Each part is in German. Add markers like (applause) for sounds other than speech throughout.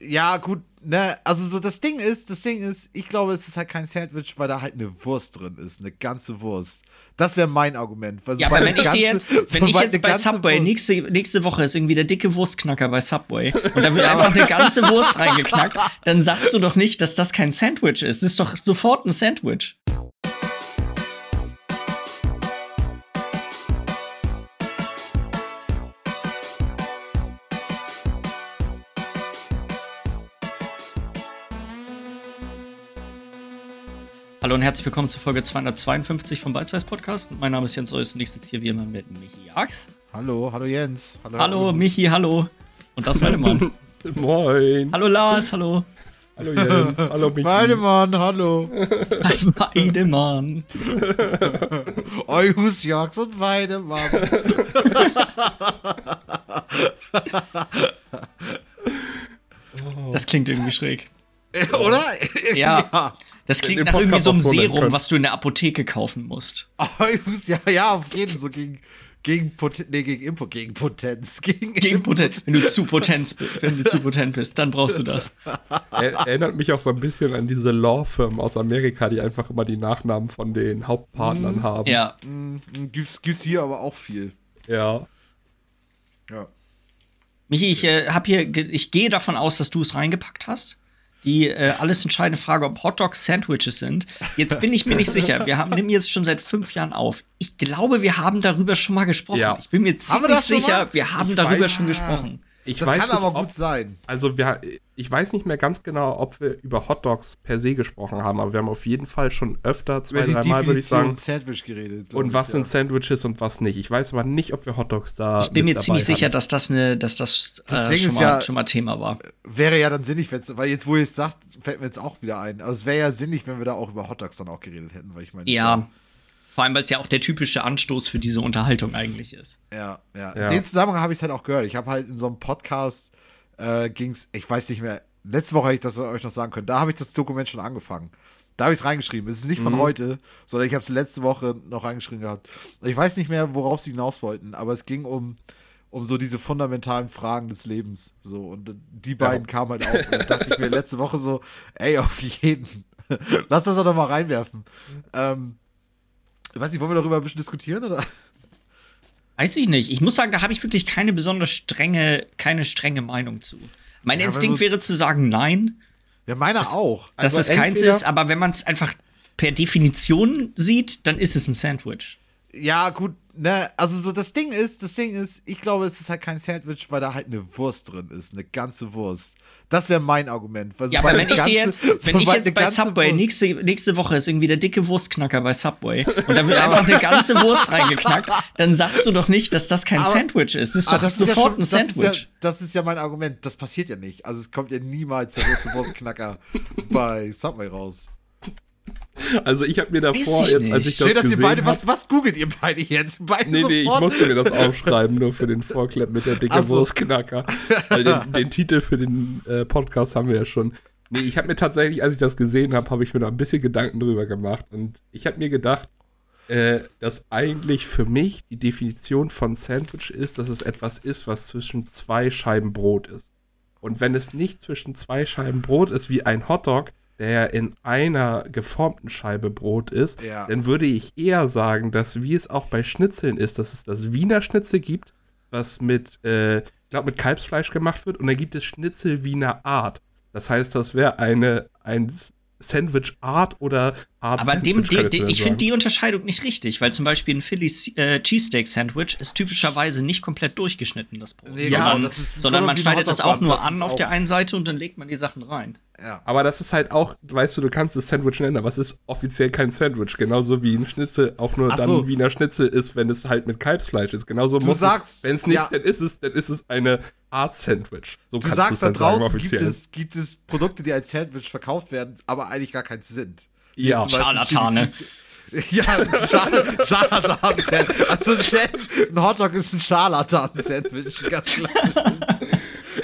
Ja, gut, ne, also so das Ding ist, das Ding ist, ich glaube, es ist halt kein Sandwich, weil da halt eine Wurst drin ist, eine ganze Wurst. Das wäre mein Argument. ja, aber wenn ich dir jetzt, wenn ich jetzt bei Subway, nächste, nächste Woche ist irgendwie der dicke Wurstknacker bei Subway und da wird einfach eine ganze Wurst reingeknackt, dann sagst du doch nicht, dass das kein Sandwich ist. Das ist doch sofort ein Sandwich. Hallo und herzlich willkommen zur Folge 252 vom Bite Podcast. Mein Name ist Jens Eus und ich sitze hier wie immer mit Michi Ax. Hallo, hallo Jens. Hallo, hallo Michi, hallo. Und das Weidemann. (laughs) Moin. Hallo Lars, hallo. Hallo Jens, hallo Michi. Weidemann, hallo. Weidemann. (laughs) Euhus, Jax und Weidemann. das klingt irgendwie schräg. (laughs) Oder? ja. Das klingt nach irgendwie so einem Serum, was du in der Apotheke kaufen musst. (laughs) ja, ja, auf jeden so gegen gegen Potenz, nee, gegen Impo, gegen Potenz, (laughs) gegen, gegen Potenz. Wenn du zu potent, wenn du zu potent bist, dann brauchst du das. (laughs) Er, erinnert mich auch so ein bisschen an diese Law-Firmen aus Amerika, die einfach immer die Nachnamen von den Hauptpartnern mm, haben. Ja. Mm, gibt's, gibt's hier aber auch viel. Ja. Ja. Michi, ich äh, hab hier, ich gehe davon aus, dass du es reingepackt hast die äh, alles entscheidende Frage, ob Hotdogs Sandwiches sind. Jetzt bin ich mir nicht sicher. Wir haben nehmen jetzt schon seit fünf Jahren auf. Ich glaube, wir haben darüber schon mal gesprochen. Ja. Ich bin mir ziemlich sicher, mal? wir haben ich darüber weiß, schon gesprochen. Ich das kann nicht, aber gut sein. Also wir, ich weiß nicht mehr ganz genau, ob wir über Hotdogs per se gesprochen haben, aber wir haben auf jeden Fall schon öfter, zwei, dreimal, würde ich sagen. Sandwich geredet. Und was ich, sind ja. Sandwiches und was nicht. Ich weiß aber nicht, ob wir Hotdogs da. Ich bin mir ziemlich hatten. sicher, dass das, eine, dass das, das äh, schon, mal, ja, schon mal Thema war. Wäre ja dann sinnig, weil jetzt, wo ihr es sagt, fällt mir jetzt auch wieder ein. Also es wäre ja sinnig, wenn wir da auch über Hotdogs dann auch geredet hätten, weil ich meine. Ja. Vor allem, weil es ja auch der typische Anstoß für diese Unterhaltung eigentlich ist. Ja, ja. ja. In dem Zusammenhang habe ich es halt auch gehört. Ich habe halt in so einem Podcast äh, ging es, ich weiß nicht mehr, letzte Woche hätte ich das euch noch sagen können. Da habe ich das Dokument schon angefangen. Da habe ich es reingeschrieben. Es ist nicht von mhm. heute, sondern ich habe es letzte Woche noch reingeschrieben gehabt. Ich weiß nicht mehr, worauf sie hinaus wollten, aber es ging um, um so diese fundamentalen Fragen des Lebens. So, und die beiden ja. kamen halt auf. Und da dachte ich mir letzte Woche so, ey, auf jeden. (laughs) Lass das doch mal reinwerfen. Ähm, ich weiß nicht, wollen wir darüber ein bisschen diskutieren, oder? Weiß ich nicht. Ich muss sagen, da habe ich wirklich keine besonders strenge, keine strenge Meinung zu. Mein ja, Instinkt wäre zu sagen, nein. Ja, meiner dass, auch. Dass also es keins ist, aber wenn man es einfach per Definition sieht, dann ist es ein Sandwich. Ja, gut, ne, also so das Ding ist, das Ding ist, ich glaube, es ist halt kein Sandwich, weil da halt eine Wurst drin ist, eine ganze Wurst. Das wäre mein Argument. ja, aber wenn ich dir jetzt, wenn ich jetzt bei Subway, nächste, nächste Woche ist irgendwie der dicke Wurstknacker bei Subway und da wird einfach eine ganze Wurst reingeknackt, dann sagst du doch nicht, dass das kein aber, Sandwich ist. Das ist doch das sofort ist ja schon, ein Sandwich. Das ist, ja, das ist, ja, mein Argument. Das passiert ja nicht. Also es kommt ja niemals der große Wurstknacker (laughs) bei Subway raus. Also ich habe mir davor, jetzt, als ich das Schön, dass ihr beide, was, was googelt ihr beide jetzt? Beide nee, nee, ich musste mir das aufschreiben, nur für den Vorklepp mit der dicke so. Wurstknacker. Weil den, (laughs) den, Titel für den äh, Podcast haben wir ja schon. Nee, ich habe mir tatsächlich, als ich das gesehen habe, habe ich mir da ein bisschen Gedanken drüber gemacht. Und ich habe mir gedacht, äh, dass eigentlich für mich die Definition von Sandwich ist, dass es etwas ist, was zwischen zwei Scheiben Brot ist. Und wenn es nicht zwischen zwei Scheiben Brot ist, wie ein Hotdog, der in einer geformten Scheibe Brot ist, ja. dann würde ich eher sagen, dass wie es auch bei Schnitzeln ist, dass es das Wiener Schnitzel gibt, was mit, äh, ich glaube, mit Kalbsfleisch gemacht wird, und dann gibt es Schnitzel Wiener Art. Das heißt, das wäre eine ein Sandwich Art oder Art Aber dem, dem, dem ich finde die Unterscheidung nicht richtig, weil zum Beispiel ein Philly äh, Cheesesteak Sandwich ist typischerweise nicht komplett durchgeschnitten, das Brot. Nee, ja, sondern, sondern man schneidet das auch nur an auf der einen Seite und dann legt man die Sachen rein. Ja. Aber das ist halt auch, weißt du, du kannst es Sandwich nennen, aber es ist offiziell kein Sandwich. Genauso wie ein Schnitzel auch nur Ach dann so. Wiener Schnitzel ist, wenn es halt mit Kalbsfleisch ist. Genauso du muss sagst, es, wenn es nicht, ja. dann ist es, dann ist es eine Art Sandwich. So du sagst da draußen sagen, gibt, es, gibt es Produkte, die als Sandwich verkauft werden, aber eigentlich gar keins sind. Ja, Scharlatane. Ja, Scharlatan-Sandwich. Also ein Hotdog ist ein Scharlatan-Sandwich, ganz klar.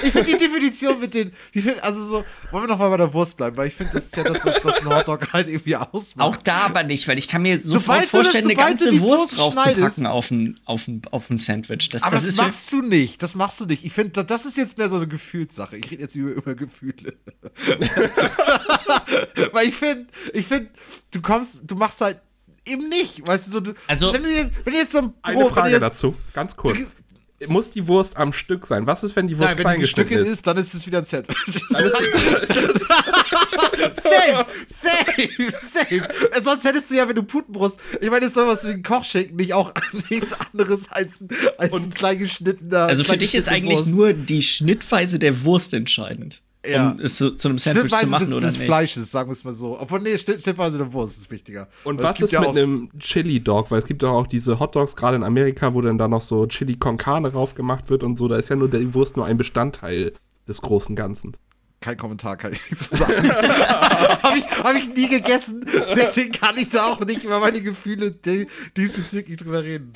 Ich, finde die Definition mit den, wie viel, also so, wollen wir noch mal bei der Wurst bleiben, weil ich finde, das ist ja das, was, was ein Hotdog halt irgendwie ausmacht. Auch da aber nicht, weil ich kann mir sofort Sobald du das- vorstellen, eine ganze Wurst Wurst draufzupacken auf ein, auf ein, auf ein Sandwich. Das, Aber das, das, machst du nicht. Das machst du nicht. Ich finde, das ist jetzt mehr so eine Gefühlssache. Ich rede jetzt über, über Gefühle. (laughs) Weil ich finde, ich finde, du kommst, du machst halt eben nicht. Weißt du, so, du, Also- wenn, du, jetzt- wenn du jetzt so ein Eine Brot, wenn Frage jetzt, dazu, ganz kurz. Muss die Wurst am Stück sein? Was ist, wenn die Wurst Nein, wenn klein die geschnitten ist, ist? dann ist es wieder ein ist safe, safe, safe. Äh, Sonst hättest du ja, wenn du Putenbrust, ich meine, ist doch was wie ein Kochschinken nicht auch (laughs) nichts anderes als, ein- als ein klein geschnittener. also für dich ist eigentlich Wurst. nur die Schnittweise der Wurst entscheidend. Ja. Um es zu, zu einem Sandwich zu machen des, oder des nicht. Fleisches, sagen wir es mal so. Obwohl, nee, Schnitt, Schnittweise der Wurst ist wichtiger. Und Weil was ist ja mit einem Chili-Dog? Weil es gibt doch auch diese Hotdogs, gerade in Amerika, wo dann da noch so Chili con Carne drauf gemacht wird und so. Da ist ja nur die Wurst nur ein Bestandteil des großen Ganzen. Kein Kommentar kann ich nicht so sagen. (laughs) Habe ich, hab ich nie gegessen, deswegen kann ich da auch nicht über meine Gefühle di- diesbezüglich drüber reden.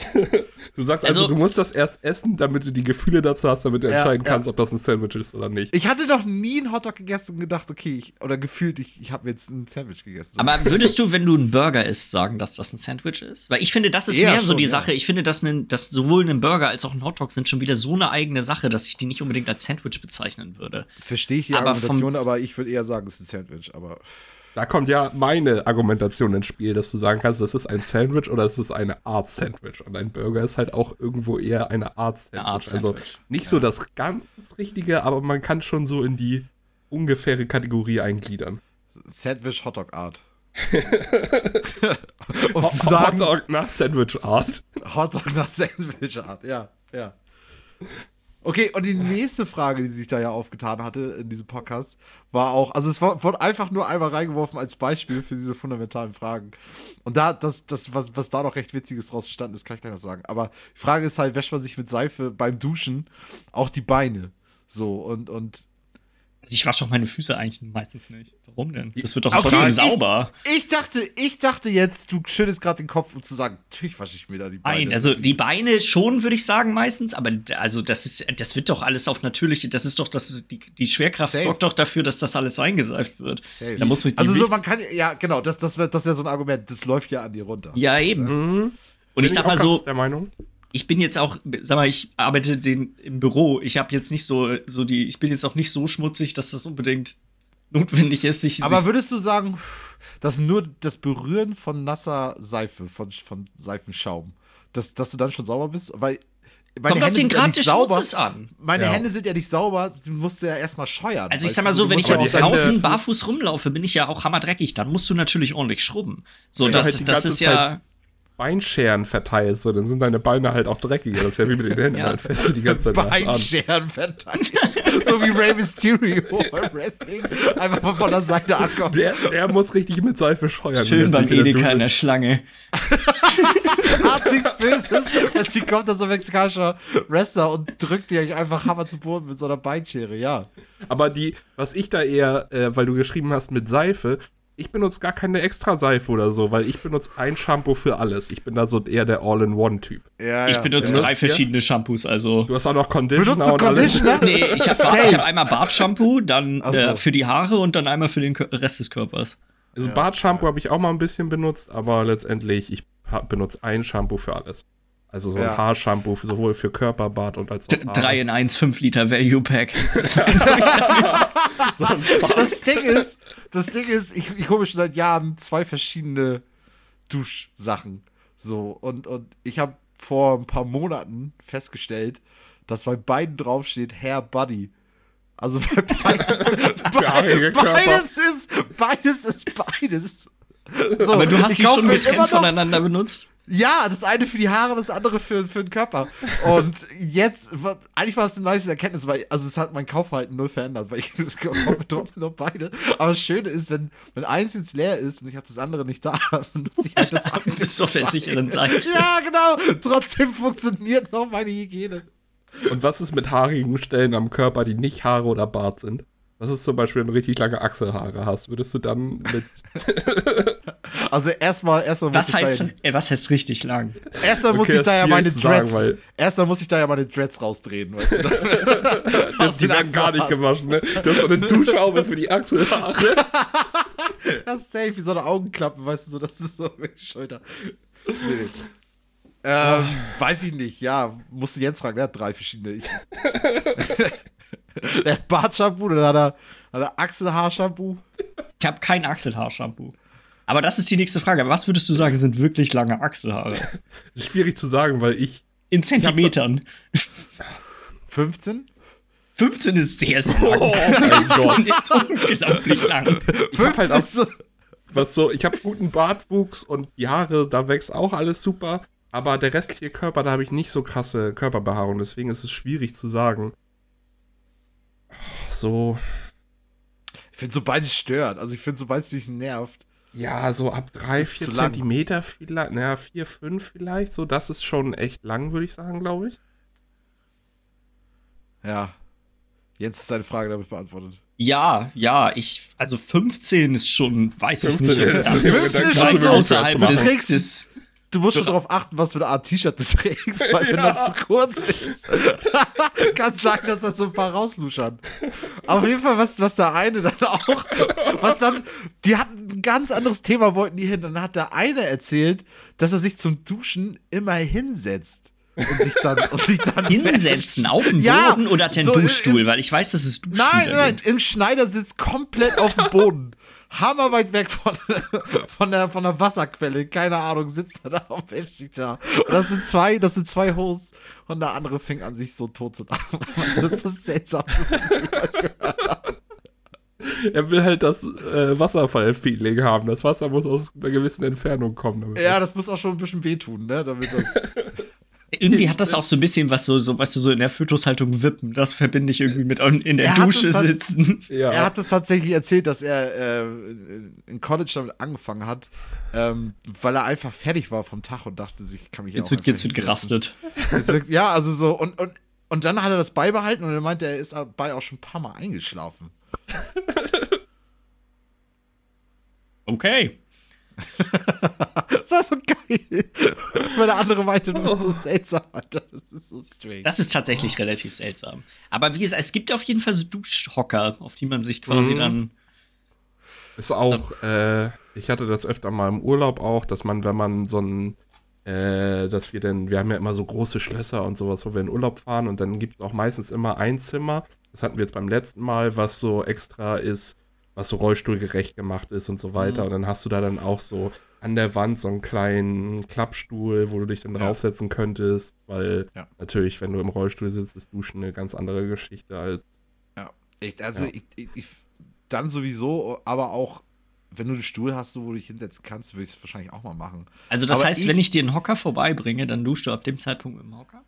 Du sagst also, Also- du musst das erst essen, damit du die Gefühle dazu hast, damit du Ja, entscheiden ja. kannst, ob das ein Sandwich ist oder nicht. Ich hatte noch nie einen Hotdog gegessen und gedacht, okay, ich, oder gefühlt, ich, ich habe jetzt ein Sandwich gegessen. So. Aber würdest du, wenn du einen Burger isst, sagen, dass das ein Sandwich ist? Weil ich finde, das ist Eher mehr so schon, die ja. Sache. Ich finde, dass, ein, dass sowohl ein Burger als auch ein Hotdog sind schon wieder so eine eigene Sache, dass ich die nicht unbedingt als Sandwich bezeichnen würde. Verstehe ich die aber Argumentation, aber ich würde eher sagen, es ist ein Sandwich. Aber Da kommt ja meine Argumentation ins Spiel, dass du sagen kannst, das ist ein Sandwich oder es ist eine Art Sandwich. Und ein Burger ist halt auch irgendwo eher eine Art Sandwich. Art Also Sandwich, nicht so das ganz Richtige, aber man kann schon so in die ungefähre Kategorie eingliedern. Sandwich Hotdog Art. (laughs) um zu sagen, Hotdog nach Sandwich Art. Hotdog nach Sandwich Art, ja, ja. Okay, und die nächste Frage, die sich da ja aufgetan hatte in diesem Podcast, war auch, also es wurde einfach nur einmal reingeworfen als Beispiel für diese fundamentalen Fragen. Und da, das, das, was, was da noch recht Witziges draus entstanden ist, kann ich gleich noch sagen. Aber die Frage ist halt, wäscht man sich mit Seife beim Duschen auch die Beine? So, und, und Also ich wasche auch meine Füße eigentlich meistens nicht. Warum denn? Das wird doch Okay, trotzdem ich- sauber. ich dachte, ich dachte jetzt, du schüttelst gerade den Kopf, um zu sagen, natürlich wasche ich mir da die Beine. Nein, also die Beine schon, würde ich sagen, meistens, aber also das ist, das wird doch alles auf natürliche, das ist doch, das ist, die, die Schwerkraft Safe. sorgt doch dafür, dass das alles eingeseift wird. Safe. Da muss man die also so, man kann, ja, genau, das, das wäre das wär so ein Argument, das läuft ja an dir runter. Ja, eben. Und Bin ich sag auch mal so, Der Meinung? Ich bin jetzt auch, sag mal, ich arbeite den im Büro. Ich habe jetzt nicht so, so die, ich bin jetzt auch nicht so schmutzig, dass das unbedingt notwendig ist, sich. Aber sich, würdest du sagen, dass nur das Berühren von nasser Seife, von, von Seifenschaum, dass, dass du dann schon sauber bist? Weil meine kommt auf den ja Grad des sauber. Schmutzes an. Meine Ja. Hände sind ja nicht sauber, du musst ja erstmal scheuern. Also ich sag mal so, wenn ich jetzt draußen Hände- barfuß rumlaufe, bin ich ja auch hammerdreckig. Dann musst du natürlich ordentlich schrubben. So, Ja, das, halt das ist ja. Beinscheren verteilst, so, dann sind deine Beine halt auch dreckiger. Das ist ja wie mit den Händen, Ja. halt fest die ganze Zeit. Beinscheren verteilt. so wie Rey Mysterio beim Wrestling. Einfach mal von der Seite ankommen. Der, der muss richtig mit Seife scheuern. Schön beim sich in der Edeka in der Schlange. (laughs) Hat nichts Böses. Plötzlich kommt da so ein mexikanischer Wrestler und drückt dir einfach Hammer zu Boden mit so einer Beinschere, ja. Aber die, was ich da eher, äh, weil du geschrieben hast mit Seife, ich benutze gar keine extra Seife oder so, weil ich benutze ein Shampoo für alles. Ich bin da so eher der All-in-One-Typ. ja Ich ja. benutze drei verschiedene Shampoos, also. Du hast auch noch Conditioner Benutzt du und alles. Conditioner? (laughs) Nee, ich habe hab einmal Bartshampoo, dann Ach so. äh, für die Haare und dann einmal für den Rest des Körpers. Also Bartshampoo habe ich auch mal ein bisschen benutzt, aber letztendlich, ich benutze ein Shampoo für alles. Also so ein Ja. Haarshampoo sowohl für Körper, Bart und als auch D Haare. 3 in 1, 5 Liter Value Pack. (laughs) Das Das Ding ist, das Ding ist, ich, ich hole mir schon seit Jahren zwei verschiedene Duschsachen. So, und, und ich habe vor ein paar Monaten festgestellt, dass bei beiden draufsteht Hair Buddy. Also bei beiden, be beides ist, beides ist beides. So, Aber du hast die schon getrennt voneinander benutzt? Ja, das eine für die Haare, das andere für, für den Körper. Und jetzt, eigentlich war es eine nice Erkenntnis, weil, also es hat mein Kaufverhalten null verändert, weil ich (laughs) ich kaufe trotzdem noch beide. Aber das Schöne ist, wenn, wenn eins jetzt leer ist und ich habe das andere nicht da, (laughs) dann nutze ich halt das (laughs) andere. Bist du auf der sicheren Seite. Ja, genau. Trotzdem funktioniert noch meine Hygiene. Und was ist mit haarigen Stellen am Körper, die nicht Haare oder Bart sind? Was ist zum Beispiel, wenn du richtig lange Achselhaare hast? Würdest du dann mit. (laughs) also erstmal, erstmal was heißt, was heißt richtig lang? Erstmal muss ich da ja meine Dreads. Sagen, erstmal muss ich da ja meine Dreads rausdrehen, weißt du? (laughs) das, die werden gar nicht gewaschen, ne? Du hast so eine (laughs) Duschhaube für die Achselhaare. das ist safe, wie so eine Augenklappe, weißt du, so, das ist so die Schulter. Nee. Ähm, oh. weiß ich nicht, ja, musst du Jens fragen, der hat drei verschiedene. Ich, (laughs) der hat Bartshampoo, oder hat er, hat er Achselhaarshampoo? Ich habe kein Achselhaarshampoo. Aber das ist die nächste Frage. Was würdest du sagen, sind wirklich lange Achselhaare? (laughs) Das ist schwierig zu sagen, weil ich. In Zentimetern. (laughs) 15? 15 ist sehr, sehr lang. Oh mein Gott. ist unglaublich lang. 15 halt auch, so was so, ich habe guten Bartwuchs und die Haare, da wächst auch alles super. Aber der restliche Körper, da habe ich nicht so krasse Körperbehaarung. Deswegen ist es schwierig zu sagen. So. Ich finde, sobald es stört, also ich finde, sobald es mich nervt. Ja, so ab drei, vier Zentimeter vielleicht, naja, vier, fünf vielleicht, so, das ist schon echt lang, würde ich sagen, glaube ich. Ja. Jetzt ist deine Frage damit beantwortet. Ja, ja, ich, also 15 ist schon, weiß 15 ich nicht. Ist, das ist, ist schon so außerhalb des, des, Du musst schon darauf achten, was für eine Art T-Shirt du (laughs) trägst, weil ja. wenn das zu kurz ist, (laughs) kann es sein, dass das so ein paar rausluschern. auf jeden Fall, was, was der eine dann auch, was dann, die hatten ein ganz anderes Thema, wollten die hin. Dann hat der eine erzählt, dass er sich zum Duschen immer hinsetzt. Und sich dann, und sich dann (laughs) hinsetzen wäscht. auf dem Boden ja, oder er einen so Duschstuhl? Im, weil ich weiß, dass es Duschstuhl Nein, nein, im Schneidersitz komplett auf dem Boden hammerweit weg von, (laughs) von, der, von der Wasserquelle, keine Ahnung, sitzt er da sich da. Und das sind zwei, das sind zwei Hosts und der andere fängt an, sich so tot zu lachen. (laughs) Das ist das Seltsamste, was ich jemals gehört habe. Er will halt das äh, Wasserfall-Feeling haben. Das Wasser muss aus einer gewissen Entfernung kommen. ja, das muss auch schon ein bisschen wehtun, ne? Damit das. (laughs) Irgendwie hat das (laughs) auch so ein bisschen was so, so weißt du, so in der Fötushaltung wippen. Das verbinde ich irgendwie mit in der Dusche sitzen. (laughs) Ja. Er hat es tatsächlich erzählt, dass er äh, in College damit angefangen hat, ähm, weil er einfach fertig war vom Tag und dachte sich, kann mich jetzt wird jetzt wird gerastet. Jetzt wird, ja, also so und, und und dann hat er das beibehalten und er meinte, er ist dabei auch schon ein paar Mal eingeschlafen. Okay. (laughs) das war so geil. Weil der andere meinte, du bist so seltsam, Alter. Das ist so strange. Das ist tatsächlich relativ seltsam. Aber wie gesagt, es gibt auf jeden Fall so Duschhocker, auf die man sich quasi mhm. dann. Ist auch, äh, ich hatte das öfter mal im Urlaub auch, dass man, wenn man so ein, äh, dass wir denn, wir haben ja immer so große Schlösser und sowas, wo wir in Urlaub fahren und dann gibt es auch meistens immer ein Zimmer. Das hatten wir jetzt beim letzten Mal, was so extra ist was so rollstuhlgerecht gemacht ist und so weiter. Mhm. Und dann hast du da dann auch so an der Wand so einen kleinen Klappstuhl, wo du dich dann ja. draufsetzen könntest, weil ja. natürlich, wenn du im Rollstuhl sitzt, ist Duschen eine ganz andere Geschichte als. Ja, ich, also ja. Ich, ich, dann sowieso, aber auch wenn du einen Stuhl hast, wo du dich hinsetzen kannst, würde ich es wahrscheinlich auch mal machen. Also das aber heißt, ich, wenn ich dir einen Hocker vorbeibringe, dann duschst du ab dem Zeitpunkt mit dem Hocker?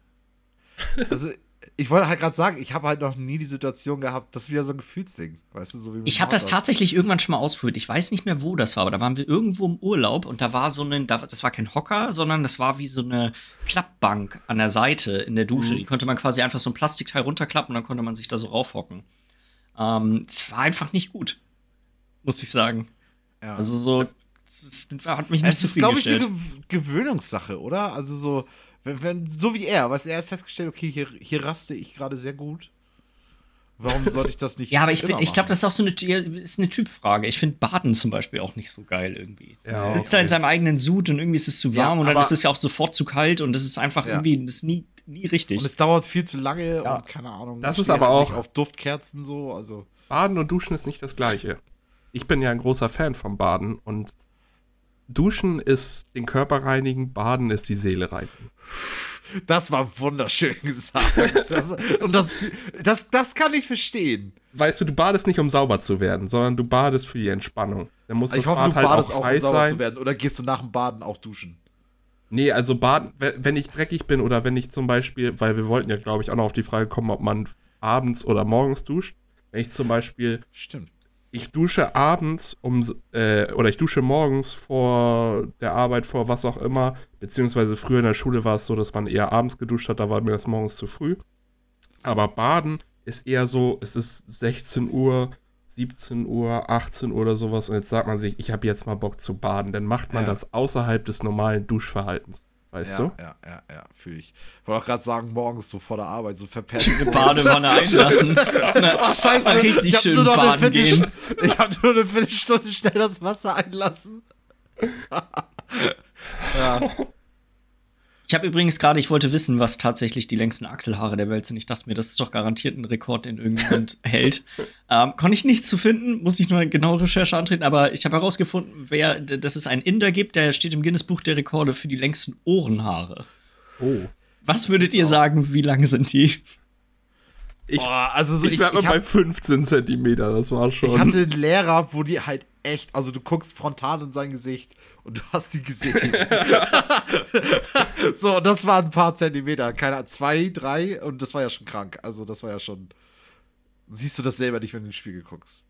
Also ich wollte halt gerade sagen, ich habe halt noch nie die Situation gehabt, das ist wieder so ein Gefühlsding, weißt du, so wie Ich habe das tatsächlich irgendwann schon mal ausprobiert. Ich weiß nicht mehr, wo das war, aber da waren wir irgendwo im Urlaub und da war so ein, das war kein Hocker, sondern das war wie so eine Klappbank an der Seite in der Dusche. Mhm. Die konnte man quasi einfach so ein Plastikteil runterklappen und dann konnte man sich da so raufhocken. Ähm, es war einfach nicht gut, muss ich sagen. Ja. Also so, es hat mich nicht es zufriedengestellt. Es ist, glaube ich, eine Gewöhnungssache, oder? Also so wenn, wenn, so wie er, was er hat festgestellt, okay, hier, hier raste ich gerade sehr gut. Warum sollte ich das nicht? (laughs) ja, aber ich, ich glaube, das ist auch so eine, ist eine Typfrage. Ich finde Baden zum Beispiel auch nicht so geil irgendwie. Ja, okay. Sitzt da in seinem eigenen Sud und irgendwie ist es zu warm ja, und dann ist es ja auch sofort zu kalt und das ist einfach ja. irgendwie das ist nie, nie richtig. Und es dauert viel zu lange ja. und keine Ahnung. Das ist aber auch auf Duftkerzen so, also. Baden und Duschen ist nicht das gleiche. Ich bin ja ein großer Fan vom Baden und Duschen ist den Körper reinigen, Baden ist die Seele reinigen. Das war wunderschön (laughs) gesagt. Das, und das, das, das kann ich verstehen. Weißt du, du badest nicht, um sauber zu werden, sondern du badest für die Entspannung. Dann muss ich das hoffe, Bad du halt badest auch, um sauber sein. zu werden. Oder gehst du nach dem Baden auch duschen? Nee, also baden, wenn ich dreckig bin oder wenn ich zum Beispiel, weil wir wollten ja, glaube ich, auch noch auf die Frage kommen, ob man abends oder morgens duscht. Wenn ich zum Beispiel Stimmt ich dusche abends um äh, oder ich dusche morgens vor der Arbeit, vor was auch immer, beziehungsweise früher in der Schule war es so, dass man eher abends geduscht hat, da war mir das morgens zu früh. Aber baden ist eher so, es ist 16 Uhr, 17 Uhr, 18 Uhr oder sowas und jetzt sagt man sich, ich habe jetzt mal Bock zu baden. Dann macht man Ja. das außerhalb des normalen Duschverhaltens. Weißt ja, du? ja, ja, ja, fühle ich. Wollte auch gerade sagen, morgens so vor der Arbeit, so verpennt. Eine Badewanne (laughs) einlassen. Ach, scheiße. Mal richtig ich hab schön nur noch eine baden gehen. Ich habe nur eine Viertelstunde schnell das Wasser einlassen. (laughs) ja. Ich habe übrigens gerade, ich wollte wissen, was tatsächlich die längsten Achselhaare der Welt sind. Ich dachte mir, das ist doch garantiert ein Rekord, den irgendjemand (laughs) hält. Ähm, konnte ich nichts zu finden, muss ich nur eine genaue Recherche antreten, aber ich habe herausgefunden, wer, dass es einen Inder gibt, der steht im Guinness-Buch der Rekorde für die längsten Ohrenhaare. Oh. Was würdet ihr sagen, wie lang sind die? Ich, Boah, also so, ich, ich, bleib ich, mal bei hab, 15 Zentimeter, das war schon. ich hatte einen Lehrer, wo die halt echt, also du guckst frontal in sein Gesicht und du hast die gesehen. (laughs) (laughs) so, das waren ein paar Zentimeter, keine Ahnung, zwei, drei und das war ja schon krank. Also das war ja schon. Siehst du das selber nicht, wenn du ins Spiegel guckst?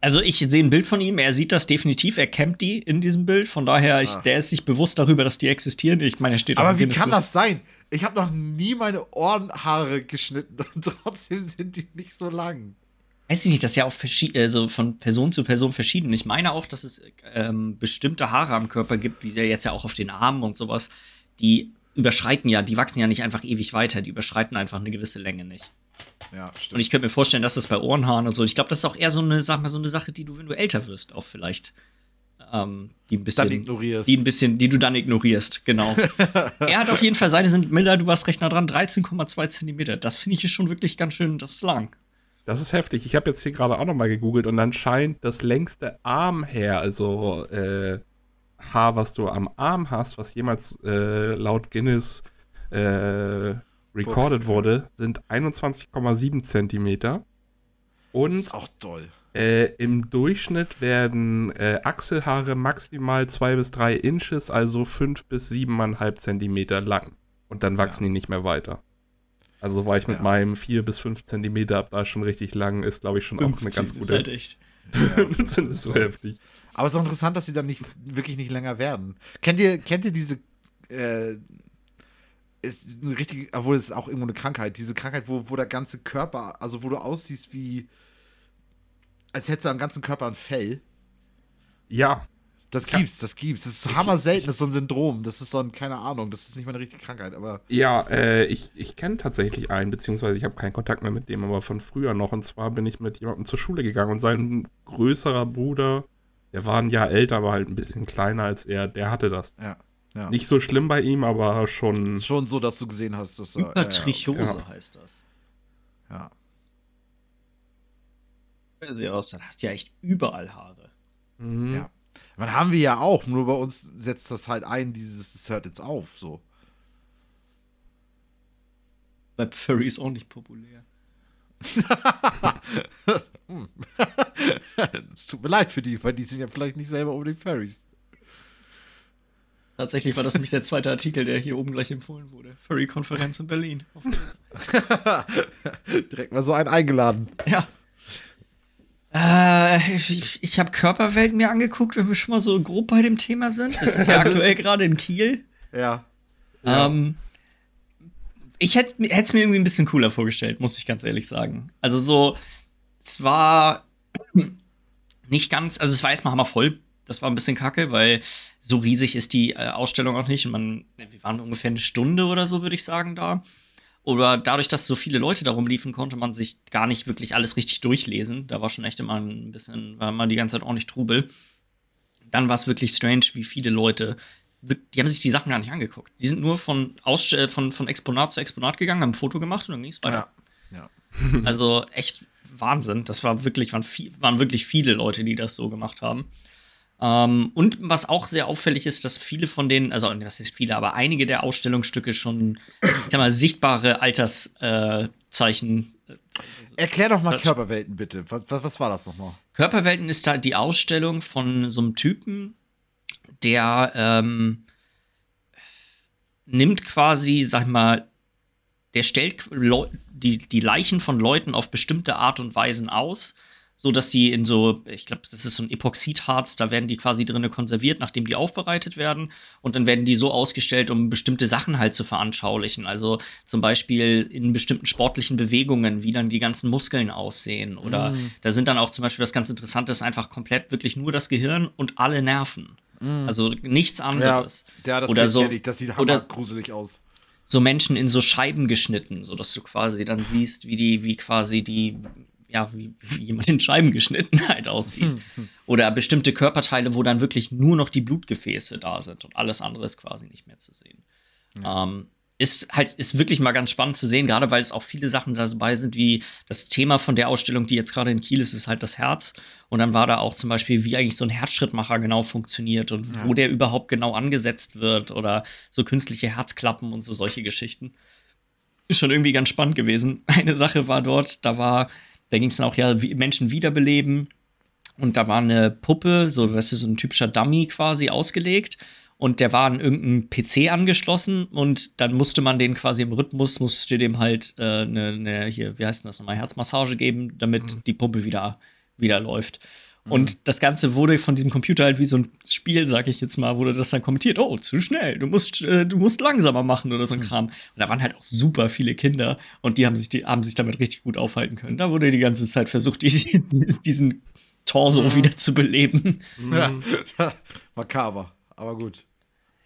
Also ich sehe ein Bild von ihm, er sieht das definitiv, er campt die in diesem Bild, von daher, ich, Ah. der ist sich bewusst darüber, dass die existieren. Ich meine, er steht auch Aber wie kann das sein? Ich habe noch nie meine Ohrenhaare geschnitten (laughs) und trotzdem sind die nicht so lang. Weiß ich nicht, das ist ja auch also von Person zu Person verschieden. Ich meine auch, dass es ähm, bestimmte Haare am Körper gibt, wie ja jetzt ja auch auf den Armen und sowas, die überschreiten ja, die wachsen ja nicht einfach ewig weiter, die überschreiten einfach eine gewisse Länge nicht. Ja, stimmt. Und ich könnte mir vorstellen, dass das bei Ohrenhaaren und so, ich glaube, das ist auch eher so eine, sag mal, so eine Sache, die du, wenn du älter wirst, auch vielleicht, ähm, die ein bisschen, dann ignorierst. die ein bisschen, die du dann ignorierst, genau. (laughs) er hat auf jeden Fall, Seite sind Miller, du warst recht nah dran, 13,2 Zentimeter. Das finde ich schon wirklich ganz schön, das ist lang. Das ist heftig. Ich habe jetzt hier gerade auch noch mal gegoogelt und dann scheint das längste Armhaar, also äh, Haar, was du am Arm hast, was jemals äh, laut Guinness äh, recorded wurde, sind 21,7 Zentimeter. Und ist auch toll. Äh, im Durchschnitt werden äh, Achselhaare maximal 2 bis 3 Inches, also 5 bis 7,5 Zentimeter lang. Und dann wachsen Ja. die nicht mehr weiter. Also war ich mit Ja. meinem 4 bis 5 Zentimeter ab da schon richtig lang, ist glaube ich schon auch eine 15 ganz ist gute. halt echt. (laughs) Ja, das ist so heftig. Aber es ist auch interessant, dass sie dann nicht wirklich nicht länger werden. Kennt ihr, kennt ihr diese äh, ist eine richtige, obwohl es ist auch irgendwo eine Krankheit, diese Krankheit, wo, wo der ganze Körper, also wo du aussiehst wie, als hättest du am ganzen Körper ein Fell. Ja, Das gibt's, das gibt's. Das ist hammer selten, das ist so ein Syndrom. Das ist so ein, keine Ahnung, das ist nicht mal eine richtige Krankheit, aber ja, äh, ich, ich kenne tatsächlich einen, beziehungsweise ich habe keinen Kontakt mehr mit dem, aber von früher noch. Und zwar bin ich mit jemandem zur Schule gegangen und sein größerer Bruder, der war ein Jahr älter, aber halt ein bisschen kleiner als er, der hatte das. ja. ja. Nicht so schlimm bei ihm, aber schon. ist schon so, dass du gesehen hast, dass er. Hypertrichose ja. heißt das. Ja. Sieht aus, dann hast du ja echt überall Haare. Mhm. Ja. Man haben wir ja auch, nur bei uns setzt das halt ein, dieses, es hört jetzt auf, so. Bei Furry ist auch nicht populär. (laughs) (laughs) Es tut mir leid für die, weil die sind ja vielleicht nicht selber unbedingt Furries. Tatsächlich war das nämlich der zweite Artikel, der hier oben gleich empfohlen wurde. Furry-Konferenz in Berlin. (laughs) Direkt mal so einen eingeladen. ja. Äh, ich ich habe Körperwelt mir angeguckt, wenn wir schon mal so grob bei dem Thema sind. Das ist ja aktuell gerade in Kiel. Ja. Ja. Ähm, ich hätte es mir irgendwie ein bisschen cooler vorgestellt, muss ich ganz ehrlich sagen. Also so, es war nicht ganz, also es war erstmal hammervoll. Das war ein bisschen kacke, weil so riesig ist die äh, Ausstellung auch nicht. Und man, wir waren ungefähr eine Stunde oder so, würde ich sagen, da. Oder dadurch, dass so viele Leute darum liefen, konnte man sich gar nicht wirklich alles richtig durchlesen. Da war schon echt immer ein bisschen, war mal die ganze Zeit ordentlich Trubel. Dann war es wirklich strange, wie viele Leute, die haben sich die Sachen gar nicht angeguckt. Die sind nur von, Ausst äh, von, von Exponat zu Exponat gegangen, haben ein Foto gemacht und dann ging es weiter. Ja. ja. Also echt Wahnsinn. Das war wirklich, waren, viel, waren wirklich viele Leute, die das so gemacht haben. Ähm, und was auch sehr auffällig ist, dass viele von denen, also was ist viele, aber einige der Ausstellungsstücke schon, ich sag mal, sichtbare Alterszeichen. Äh, äh, Erklär doch mal Das- Körperwelten bitte. Was, was, was war das nochmal? Körperwelten ist da die Ausstellung von so einem Typen, der ähm, nimmt quasi, sag ich mal, der stellt Leu die, die Leichen von Leuten auf bestimmte Art und Weisen aus, so dass die in so, ich glaube, das ist so ein Epoxidharz, da werden die quasi drinnen konserviert, nachdem die aufbereitet werden. Und dann werden die so ausgestellt, um bestimmte Sachen halt zu veranschaulichen. Also zum Beispiel in bestimmten sportlichen Bewegungen, wie dann die ganzen Muskeln aussehen. Oder mm. da sind dann auch zum Beispiel was ganz Interessantes, einfach komplett wirklich nur das Gehirn und alle Nerven. Mm. Also nichts anderes. Ja, ja das oder so, ich. Das sieht oder, gruselig aus. So Menschen in so Scheiben geschnitten, sodass du quasi dann siehst, wie die, wie quasi die ja, wie, wie jemand in Scheiben geschnitten halt aussieht. Oder bestimmte Körperteile, wo dann wirklich nur noch die Blutgefäße da sind und alles andere ist quasi nicht mehr zu sehen. Ja. Ähm, ist halt, ist wirklich mal ganz spannend zu sehen, gerade weil es auch viele Sachen dabei sind, wie das Thema von der Ausstellung, die jetzt gerade in Kiel ist, ist halt das Herz. Und dann war da auch zum Beispiel, wie eigentlich so ein Herzschrittmacher genau funktioniert und ja. wo der überhaupt genau angesetzt wird oder so künstliche Herzklappen und so solche Geschichten. Ist schon irgendwie ganz spannend gewesen. (laughs) Eine Sache war dort, da war da ging es dann auch ja, wie Menschen wiederbeleben. Und da war eine Puppe, so, weißt du, so ein typischer Dummy quasi ausgelegt. Und der war an irgendeinen PC angeschlossen und dann musste man den quasi im Rhythmus, musste du dem halt eine, äh, ne, hier, wie heißt das nochmal, Herzmassage geben, damit mhm. die Pumpe wieder, wieder läuft. Und mhm. das Ganze wurde von diesem Computer halt wie so ein Spiel, sag ich jetzt mal, wurde das dann kommentiert, oh, zu schnell, du musst, äh, du musst langsamer machen oder so ein mhm. Kram. Und da waren halt auch super viele Kinder und die haben sich, die haben sich damit richtig gut aufhalten können. Da wurde die ganze Zeit versucht, (laughs) diesen, diesen Torso mhm. wieder zu beleben. Ja, (laughs) makaber, aber gut.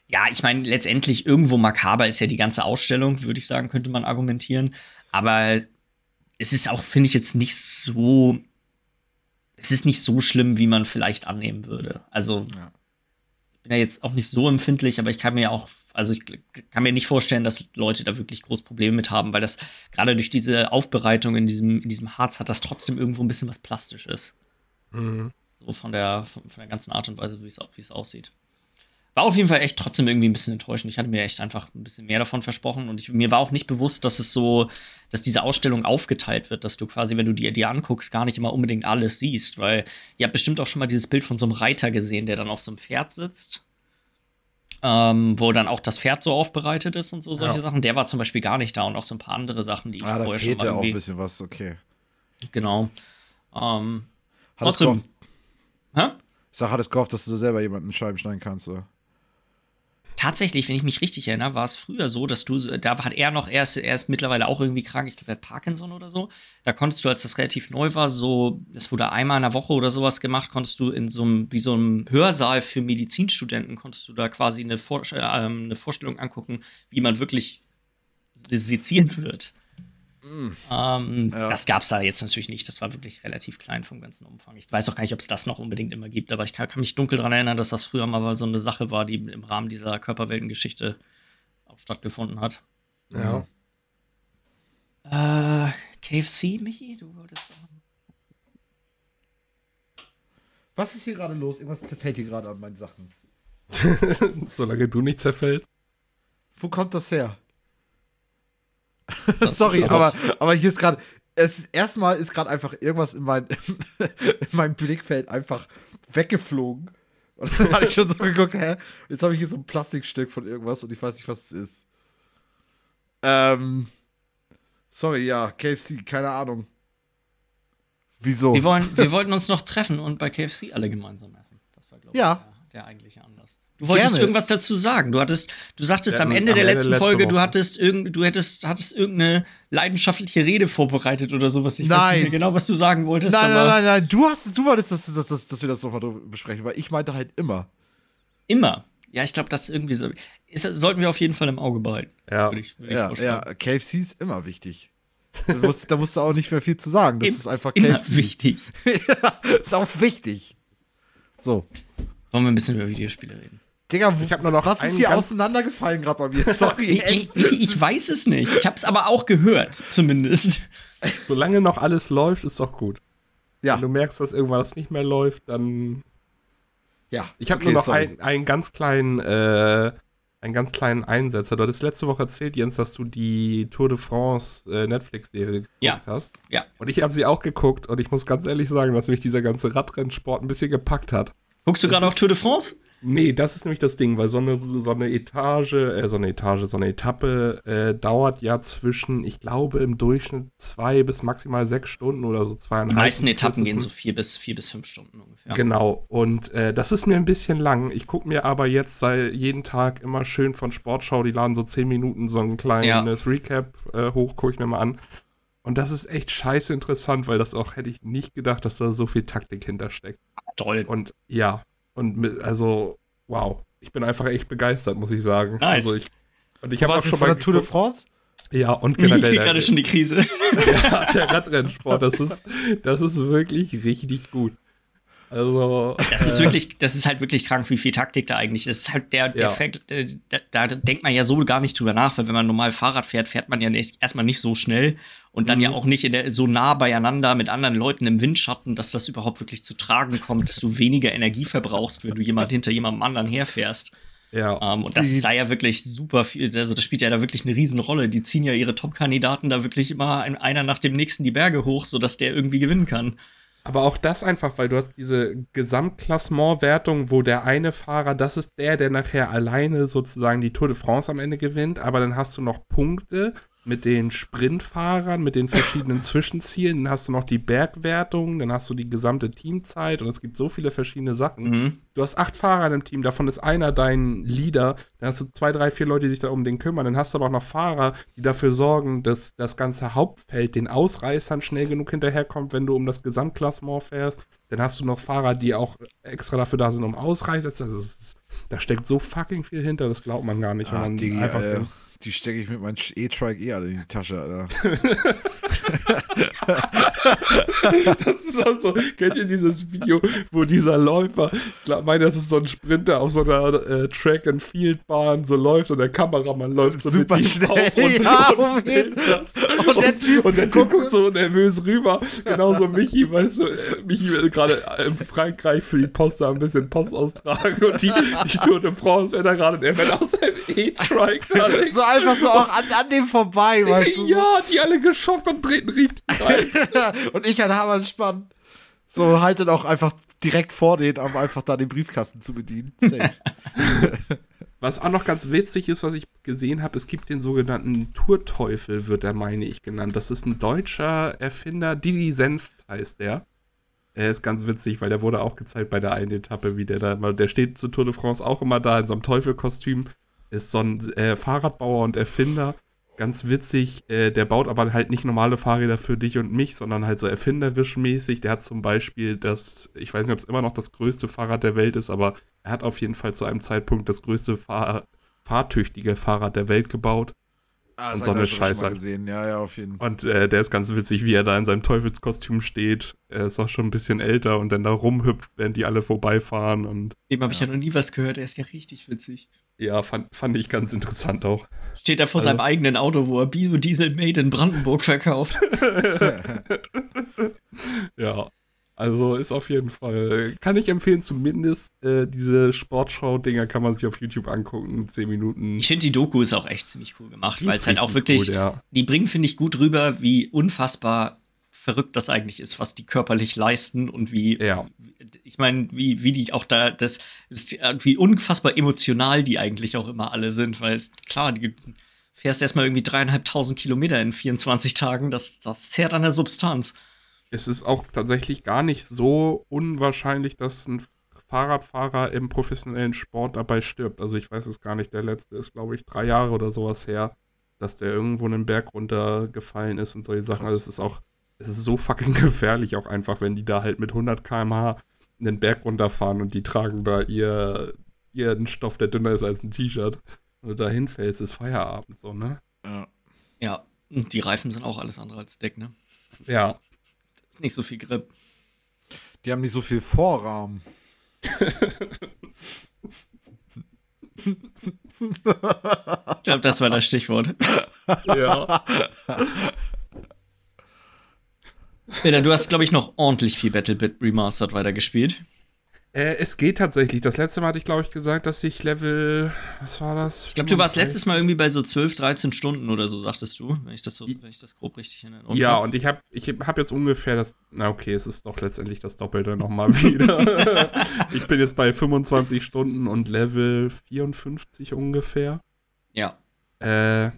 Ja, ich meine, letztendlich irgendwo makaber ist ja die ganze Ausstellung, würde ich sagen, könnte man argumentieren. Aber es ist auch, finde ich, jetzt nicht so es ist nicht so schlimm, wie man vielleicht annehmen würde. Also, ja. ich bin ja jetzt auch nicht so empfindlich, aber ich kann mir auch, also ich kann mir nicht vorstellen, dass Leute da wirklich groß Probleme mit haben, weil das gerade durch diese Aufbereitung in diesem, in diesem Harz hat das trotzdem irgendwo ein bisschen was Plastisches. Mhm. So von der, von, von der ganzen Art und Weise, wie es aussieht war auf jeden Fall echt trotzdem irgendwie ein bisschen enttäuschend. Ich hatte mir echt einfach ein bisschen mehr davon versprochen und ich, mir war auch nicht bewusst, dass es so, dass diese Ausstellung aufgeteilt wird, dass du quasi, wenn du dir die anguckst, gar nicht immer unbedingt alles siehst, weil ihr habt bestimmt auch schon mal dieses Bild von so einem Reiter gesehen, der dann auf so einem Pferd sitzt. Ähm, wo dann auch das Pferd so aufbereitet ist und so solche ja. Sachen. Der war zum Beispiel gar nicht da und auch so ein paar andere Sachen, die ich ah, vorher da schon mal ja auch ein bisschen was, okay. Genau. Ähm, trotzdem. Hä? Ich sag, hattest gehofft, dass du selber jemanden Scheiben schneiden kannst, oder? Tatsächlich, wenn ich mich richtig erinnere, war es früher so, dass du, da hat er noch, er ist, er ist mittlerweile auch irgendwie krank, ich glaube, er hat Parkinson oder so. Da konntest du, als das relativ neu war, so, das wurde einmal in der Woche oder sowas gemacht, konntest du in so einem, wie so einem Hörsaal für Medizinstudenten, konntest du da quasi eine, Vor äh, eine Vorstellung angucken, wie man wirklich seziert wird. Mm. Ähm, ja. Das gab es da jetzt natürlich nicht. Das war wirklich relativ klein vom ganzen Umfang. Ich weiß auch gar nicht, ob es das noch unbedingt immer gibt, aber ich kann, kann, mich dunkel daran erinnern, dass das früher mal so eine Sache war, die im Rahmen dieser Körperweltengeschichte auch stattgefunden hat. Ja. Äh, KFC, Michi, du wolltest sagen. Was ist hier gerade los? Irgendwas zerfällt hier gerade an meinen Sachen. (laughs) Solange du nicht zerfällst. Wo kommt das her? (laughs) Sorry, aber, aber hier ist gerade, es ist erstmal ist gerade einfach irgendwas in, mein, (laughs) in meinem Blickfeld einfach weggeflogen. (laughs) Und dann hatte ich schon so geguckt, hä? Jetzt habe ich hier so ein Plastikstück von irgendwas und ich weiß nicht, was es ist. Ähm. Sorry, ja, KFC, keine Ahnung. Wieso? Wir, wollen, wir wollten uns noch treffen und bei KFC alle gemeinsam essen. Das war, glaube ich, ja. der, der eigentliche Anlass. Du wolltest Gerne. irgendwas dazu sagen. Du hattest, du sagtest ja, am Ende am der letzten Folge, du hattest irgend, du hättest, hattest irgendeine leidenschaftliche Rede vorbereitet oder sowas. Ich nein. weiß nicht mehr genau, was du sagen wolltest. Nein, nein, nein, nein. Du hast, du wolltest, dass, dass, dass, dass wir das nochmal besprechen, weil ich meinte halt immer. Immer. Ja, ich glaube, das irgendwie so. Ist, sollten wir auf jeden Fall im Auge behalten. Ja. Würde ich, würde ja, ich ja, KFC ist immer wichtig. Da musst, da musst du auch nicht mehr viel zu sagen. Das ist einfach immer KFC. wichtig. (laughs) ja, ist auch wichtig. So. Wollen wir ein bisschen über Videospiele reden? Digga, ich hab nur noch was ist hier auseinandergefallen gerade bei mir? (laughs) Sorry. ich, ich, ich, weiß es nicht. Ich habe es aber auch gehört, zumindest. (laughs) Solange noch alles läuft, ist doch gut. Ja. Wenn du merkst, dass irgendwas nicht mehr läuft, dann. Ja. Ich habe okay, nur noch einen, einen ganz kleinen, äh, einen ganz kleinen Einsetzer. Du hattest letzte Woche erzählt, Jens, dass du die Tour de France äh, Netflix-Serie geguckt ja. hast. Ja. Und ich habe sie auch geguckt und ich muss ganz ehrlich sagen, dass mich dieser ganze Radrennsport ein bisschen gepackt hat. Guckst du gerade auf Tour de France? Nee, das ist nämlich das Ding, weil so eine, so eine Etage, äh, so eine Etage, so eine Etappe äh, dauert ja zwischen, ich glaube, im Durchschnitt zwei bis maximal sechs Stunden oder so zweieinhalb. Die meisten Etappen gehen so vier bis, vier bis fünf Stunden ungefähr. Genau, und äh, das ist mir ein bisschen lang. Ich gucke mir aber jetzt seit jeden Tag immer schön von Sportschau, die laden so zehn Minuten so ein kleines ja. Recap äh, hoch, gucke ich mir mal an. Und das ist echt scheiße interessant, weil das auch hätte ich nicht gedacht, dass da so viel Taktik hintersteckt. Toll. Und ja, und mit, also, wow. Ich bin einfach echt begeistert, muss ich sagen. Nice. Also ich, und ich habe auch schon mal. Tour de France? Ja, und (laughs) generell. Ich gerade schon die Krise. (laughs) ja, der Radrennsport, das ist, das ist wirklich richtig gut. Also. Das ist wirklich, das ist halt wirklich krank, wie viel Taktik da eigentlich ist. Das ist halt der, der ja. Fact, da, da, denkt man ja so gar nicht drüber nach, weil wenn man normal Fahrrad fährt, fährt man ja nicht, erstmal nicht so schnell und dann mhm. ja auch nicht der, so nah beieinander mit anderen Leuten im Windschatten, dass das überhaupt wirklich zu tragen kommt, dass du weniger Energie verbrauchst, wenn du jemand hinter jemandem anderen herfährst. Ja. Um, ähm, und das ist da ja wirklich super viel, also das spielt ja da wirklich eine Riesenrolle. Die ziehen ja ihre Top-Kandidaten da wirklich immer einer nach dem nächsten die Berge hoch, sodass der irgendwie gewinnen kann. Aber auch das einfach, weil du hast diese Gesamtklassement-Wertung, wo der eine Fahrer, das ist der, der nachher alleine sozusagen die Tour de France am Ende gewinnt, aber dann hast du noch Punkte mit den Sprintfahrern, mit den verschiedenen Zwischenzielen. Dann hast du noch die Bergwertung, dann hast du die gesamte Teamzeit und es gibt so viele verschiedene Sachen. Mhm. Du hast acht Fahrer einem Team, davon ist einer dein Leader. Dann hast du zwei, drei, vier Leute, die sich da um den kümmern. Dann hast du aber auch noch Fahrer, die dafür sorgen, dass das ganze Hauptfeld den Ausreißern schnell genug hinterherkommt, wenn du um das Gesamtklassement fährst. Dann hast du noch Fahrer, die auch extra dafür da sind, um Ausreißer zu. Also ist, da steckt so fucking viel hinter, das glaubt man gar nicht. Ach, die, einfach äh, die stecke ich mit meinem E-Trike eh alle in die Tasche, Alter. (laughs) (laughs) das ist auch so. Kennt ihr dieses Video, wo dieser Läufer, ich glaube, meine, das ist so ein Sprinter auf so einer äh, Track-and-Field-Bahn so läuft und der Kameramann läuft so Super mit schnell. auf und, (laughs) ja, und, und, und, der Typ, und der Typ guckt so nervös rüber. Genauso Michi, weißt du, äh, Michi will gerade in Frankreich für die Post ein bisschen Post austragen und die, die Tour de France wäre da gerade und er wird aus seinem E-Trike so einfach so auch an, an dem vorbei, weißt du? (laughs) Ja, die alle geschockt und treten richtig rein. (laughs) und ich an Hammerspann. So halt dann auch einfach direkt vor denen, um einfach da den Briefkasten zu bedienen. (laughs) was auch noch ganz witzig ist, was ich gesehen habe, es gibt den sogenannten Tourteufel, wird er, meine ich, genannt. Das ist ein deutscher Erfinder, Didi Senft heißt der. Er ist ganz witzig, weil der wurde auch gezeigt bei der einen Etappe, wie der da, der steht zur Tour de France auch immer da in so einem Teufelkostüm ist so ein äh, Fahrradbauer und Erfinder. Ganz witzig, äh, der baut aber halt nicht normale Fahrräder für dich und mich, sondern halt so erfinderisch mäßig. Der hat zum Beispiel das, ich weiß nicht, ob es immer noch das größte Fahrrad der Welt ist, aber er hat auf jeden Fall zu einem Zeitpunkt das größte Fahr fahrtüchtige Fahrrad der Welt gebaut. Ah, und so eine Scheiße. Gesehen. Ja, ja, auf jeden Fall. Und äh, der ist ganz witzig, wie er da in seinem Teufelskostüm steht. Er ist auch schon ein bisschen älter und dann da rumhüpft, während die alle vorbeifahren. Und, Dem habe ich ja noch nie was gehört. Er ist ja richtig witzig. Ja, fand, fand ich ganz interessant auch. Steht er vor also, seinem eigenen Auto, wo er Biodiesel Made in Brandenburg verkauft. (laughs) ja, also ist auf jeden Fall, kann ich empfehlen, zumindest äh, diese Sportschau-Dinger kann man sich auf YouTube angucken, 10 Minuten. Ich finde, die Doku ist auch echt ziemlich cool gemacht, weil es halt auch wirklich, gut, ja. die bringen, finde ich, gut rüber, wie unfassbar verrückt das eigentlich ist, was die körperlich leisten und wie, ja. ich meine, wie, wie die auch da, das ist, wie unfassbar emotional die eigentlich auch immer alle sind, weil es, klar, die fährst erstmal irgendwie dreieinhalbtausend Kilometer in 24 Tagen, das, das zehrt an der Substanz. Es ist auch tatsächlich gar nicht so unwahrscheinlich, dass ein Fahrradfahrer im professionellen Sport dabei stirbt. Also ich weiß es gar nicht, der letzte ist, glaube ich, drei Jahre oder sowas her, dass der irgendwo einen Berg runtergefallen ist und solche Sachen. Also es ist auch es ist so fucking (laughs) gefährlich auch einfach, wenn die da halt mit 100 km/h einen Berg runterfahren und die tragen da ihr, ihren Stoff, der dünner ist als ein T-Shirt. Und du da hinfällst, ist Feierabend so, ne? Ja. Ja, und die Reifen sind auch alles andere als Deck, ne? Ja. Das ist nicht so viel Grip. Die haben nicht so viel Vorrahmen. ich glaube, das war das Stichwort. ja. (laughs) Peter, du hast, glaube ich, noch ordentlich viel BattleBit Remastered weitergespielt. Äh, es geht tatsächlich. Das letzte Mal hatte ich, glaube ich, gesagt, dass ich Level. Was war das? Ich glaube, du warst letztes Mal irgendwie bei so 12, 13 Stunden oder so, sagtest du, wenn ich das, so, wenn ich das grob richtig erinnere. Ja, und ich habe ich hab jetzt ungefähr das. Na, okay, es ist doch letztendlich das Doppelte nochmal (laughs) wieder. ich bin jetzt bei 25 Stunden und Level 54 ungefähr. Ja. Äh,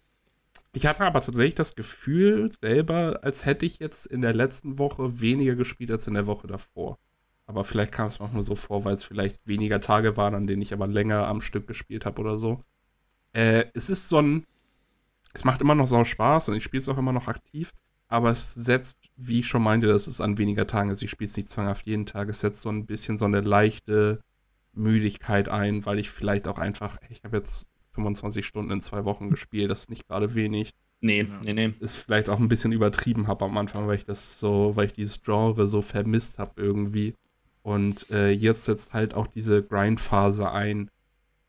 ich hatte aber tatsächlich das Gefühl selber, als hätte ich jetzt in der letzten Woche weniger gespielt als in der Woche davor. Aber vielleicht kam es mir auch nur so vor, weil es vielleicht weniger Tage waren, an denen ich aber länger am Stück gespielt habe oder so. Äh, es ist so ein. Es macht immer noch so Spaß und ich spiele es auch immer noch aktiv. Aber es setzt, wie ich schon meinte, dass es an weniger Tagen ist. Ich spiele es nicht zwanghaft jeden Tag. Es setzt so ein bisschen so eine leichte Müdigkeit ein, weil ich vielleicht auch einfach. Ich habe jetzt 25 Stunden in zwei Wochen gespielt. Das ist nicht gerade wenig. Nee, nee, nee. Ist vielleicht auch ein bisschen übertrieben habe am Anfang, weil ich das so, weil ich dieses Genre so vermisst habe irgendwie. Und äh, jetzt setzt halt auch diese Grind-Phase ein.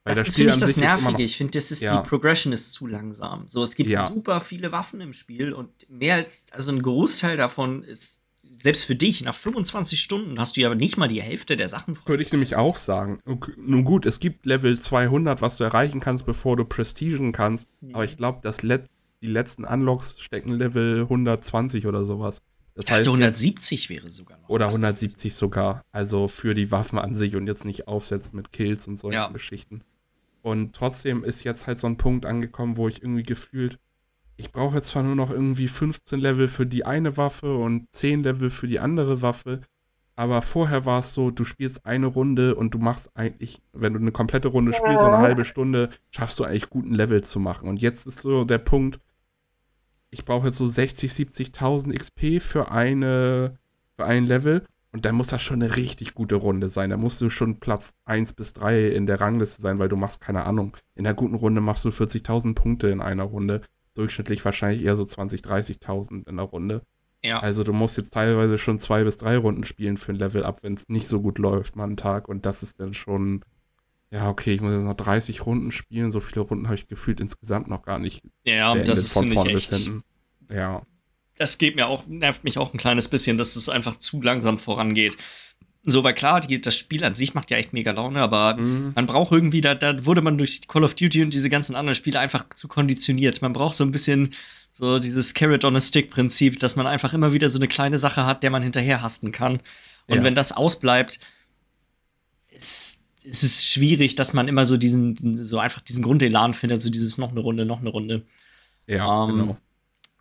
Weil das, das für mich das Nervige. Ich finde, das ist ja. die Progression ist zu langsam. So, es gibt ja. super viele Waffen im Spiel und mehr als, also ein Großteil davon ist selbst für dich, nach 25 Stunden hast du ja nicht mal die Hälfte der Sachen. Würde ich nämlich auch sagen. Okay, nun gut, es gibt Level 200, was du erreichen kannst, bevor du Prestigen kannst. Mhm. Aber ich glaube, Let die letzten Unlocks stecken Level 120 oder sowas. Das heißt, 170 wäre sogar noch. Oder 170 sogar. Also für die Waffen an sich und jetzt nicht aufsetzen mit Kills und solchen ja. Geschichten. Und trotzdem ist jetzt halt so ein Punkt angekommen, wo ich irgendwie gefühlt, ich brauche jetzt zwar nur noch irgendwie 15 Level für die eine Waffe und 10 Level für die andere Waffe, aber vorher war es so, du spielst eine Runde und du machst eigentlich, wenn du eine komplette Runde spielst, so eine halbe Stunde, schaffst du eigentlich guten Level zu machen. Und jetzt ist so der Punkt, ich brauche jetzt so 60, 70.000 XP für eine, für ein Level. Und dann muss das schon eine richtig gute Runde sein. Da musst du schon Platz 1 bis 3 in der Rangliste sein, weil du machst, keine Ahnung, in einer guten Runde machst du 40.000 Punkte in einer Runde. Durchschnittlich wahrscheinlich eher so 20, 30.000 in der Runde. Ja. Also du musst jetzt teilweise schon zwei bis drei Runden spielen für ein Level up, wenn es nicht so gut läuft, mal einen Tag. Und das ist dann schon, ja, okay, ich muss jetzt noch 30 Runden spielen. So viele Runden habe ich gefühlt insgesamt noch gar nicht. Ja, das ist von vorne bis hinten. Ja. Das geht mir auch, nervt mich auch ein kleines bisschen, dass es einfach zu langsam vorangeht. So, weil klar, die, das Spiel an sich macht ja echt mega Laune, aber mhm. man braucht irgendwie, da, da wurde man durch Call of Duty und diese ganzen anderen Spiele einfach zu konditioniert. Man braucht so ein bisschen so dieses Carrot on a Stick Prinzip, dass man einfach immer wieder so eine kleine Sache hat, der man hinterher hasten kann. Und ja. wenn das ausbleibt, ist, ist es schwierig, dass man immer so diesen, so einfach diesen Grundelan findet, so dieses noch eine Runde, noch eine Runde. Ja, ähm, genau.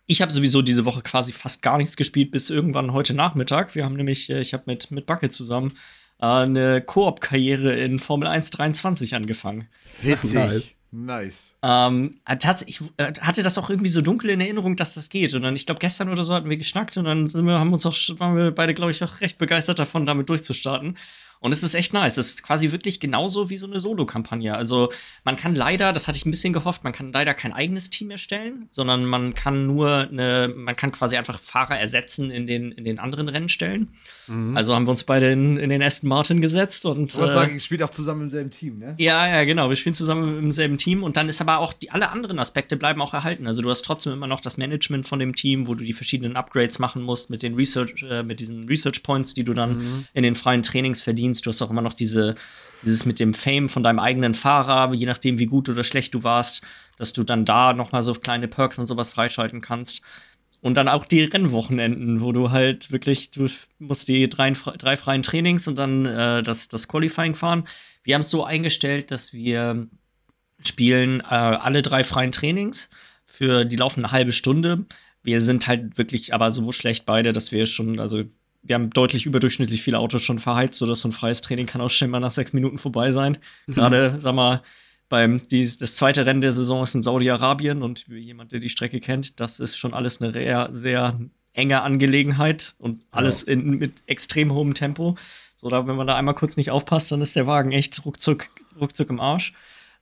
Ich habe sowieso diese Woche quasi fast gar nichts gespielt, bis irgendwann heute Nachmittag. Wir haben nämlich, äh, ich habe mit, mit Bucket zusammen äh, eine Koop-Karriere in Formel 1 23 angefangen. Witzig. Nice. Ähm, tatsächlich, ich äh, hatte das auch irgendwie so dunkel in Erinnerung, dass das geht. Und dann, ich glaube, gestern oder so hatten wir geschnackt und dann sind wir, haben uns auch, waren wir beide, glaube ich, auch recht begeistert davon, damit durchzustarten. Und es ist echt nice. Es ist quasi wirklich genauso wie so eine Solo-Kampagne. Also man kann leider, das hatte ich ein bisschen gehofft, man kann leider kein eigenes Team erstellen, sondern man kann nur eine, man kann quasi einfach Fahrer ersetzen in den, in den anderen Rennstellen. Mhm. Also haben wir uns beide in, in den Aston Martin gesetzt und. Ich wollte äh, sagen, ich spiele auch zusammen im selben Team, ne? Ja, ja, genau. Wir spielen zusammen im selben Team und dann ist aber auch die alle anderen Aspekte bleiben auch erhalten. Also du hast trotzdem immer noch das Management von dem Team, wo du die verschiedenen Upgrades machen musst mit den Research, äh, mit diesen Research Points, die du dann mhm. in den freien Trainings verdienst. Du hast auch immer noch diese, dieses mit dem Fame von deinem eigenen Fahrer, je nachdem, wie gut oder schlecht du warst, dass du dann da noch mal so kleine Perks und sowas freischalten kannst. Und dann auch die Rennwochenenden, wo du halt wirklich, du musst die drei, drei freien Trainings und dann äh, das, das Qualifying fahren. Wir haben es so eingestellt, dass wir spielen äh, alle drei freien Trainings für die laufende halbe Stunde. Wir sind halt wirklich aber so schlecht beide, dass wir schon, also wir haben deutlich überdurchschnittlich viele Autos schon verheizt, sodass so ein freies Training kann auch schon mal nach sechs Minuten vorbei sein. Mhm. Gerade, sag mal, beim, die, das zweite Rennen der Saison ist in Saudi-Arabien und jemand, der die Strecke kennt, das ist schon alles eine sehr, sehr enge Angelegenheit und alles ja. in, mit extrem hohem Tempo. So, da, wenn man da einmal kurz nicht aufpasst, dann ist der Wagen echt ruckzuck, ruckzuck im Arsch.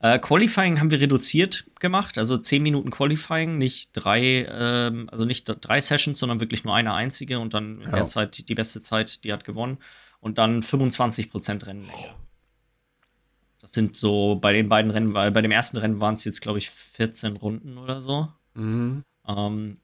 Äh, Qualifying haben wir reduziert gemacht, also 10 Minuten Qualifying, nicht drei, ähm, also nicht drei Sessions, sondern wirklich nur eine einzige und dann in ja. der Zeit die, die beste Zeit, die hat gewonnen. Und dann 25% Rennlänge. Das sind so bei den beiden Rennen, weil bei dem ersten Rennen waren es jetzt, glaube ich, 14 Runden oder so. Mhm. Ähm,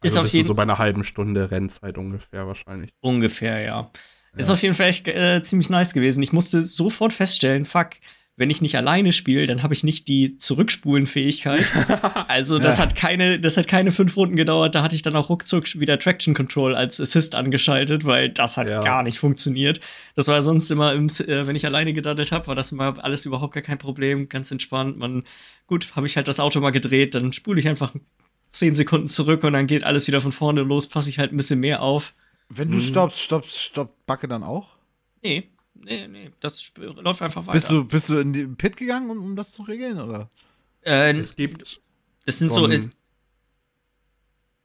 also ist auf jeden so bei einer halben Stunde Rennzeit ungefähr wahrscheinlich. Ungefähr, ja. Ist auf jeden Fall echt äh, ziemlich nice gewesen. Ich musste sofort feststellen, fuck, wenn ich nicht alleine spiele, dann habe ich nicht die Zurückspulenfähigkeit. (laughs) also das Ja. hat keine, das hat keine fünf Runden gedauert. Da hatte ich dann auch ruckzuck wieder Traction Control als Assist angeschaltet, weil das hat Ja. gar nicht funktioniert. Das war sonst immer, im, äh, wenn ich alleine gedaddelt habe, war das immer alles überhaupt gar kein Problem, ganz entspannt. Man, gut, habe ich halt das Auto mal gedreht, dann spule ich einfach zehn Sekunden zurück und dann geht alles wieder von vorne los, passe ich halt ein bisschen mehr auf. Wenn du stoppst, stoppst, stoppt Backe dann auch? Nee, nee, nee, das läuft einfach weiter. Bist du, bist du in den Pit gegangen, um, um das zu regeln? Oder? äh, Es gibt das sind so so, ein-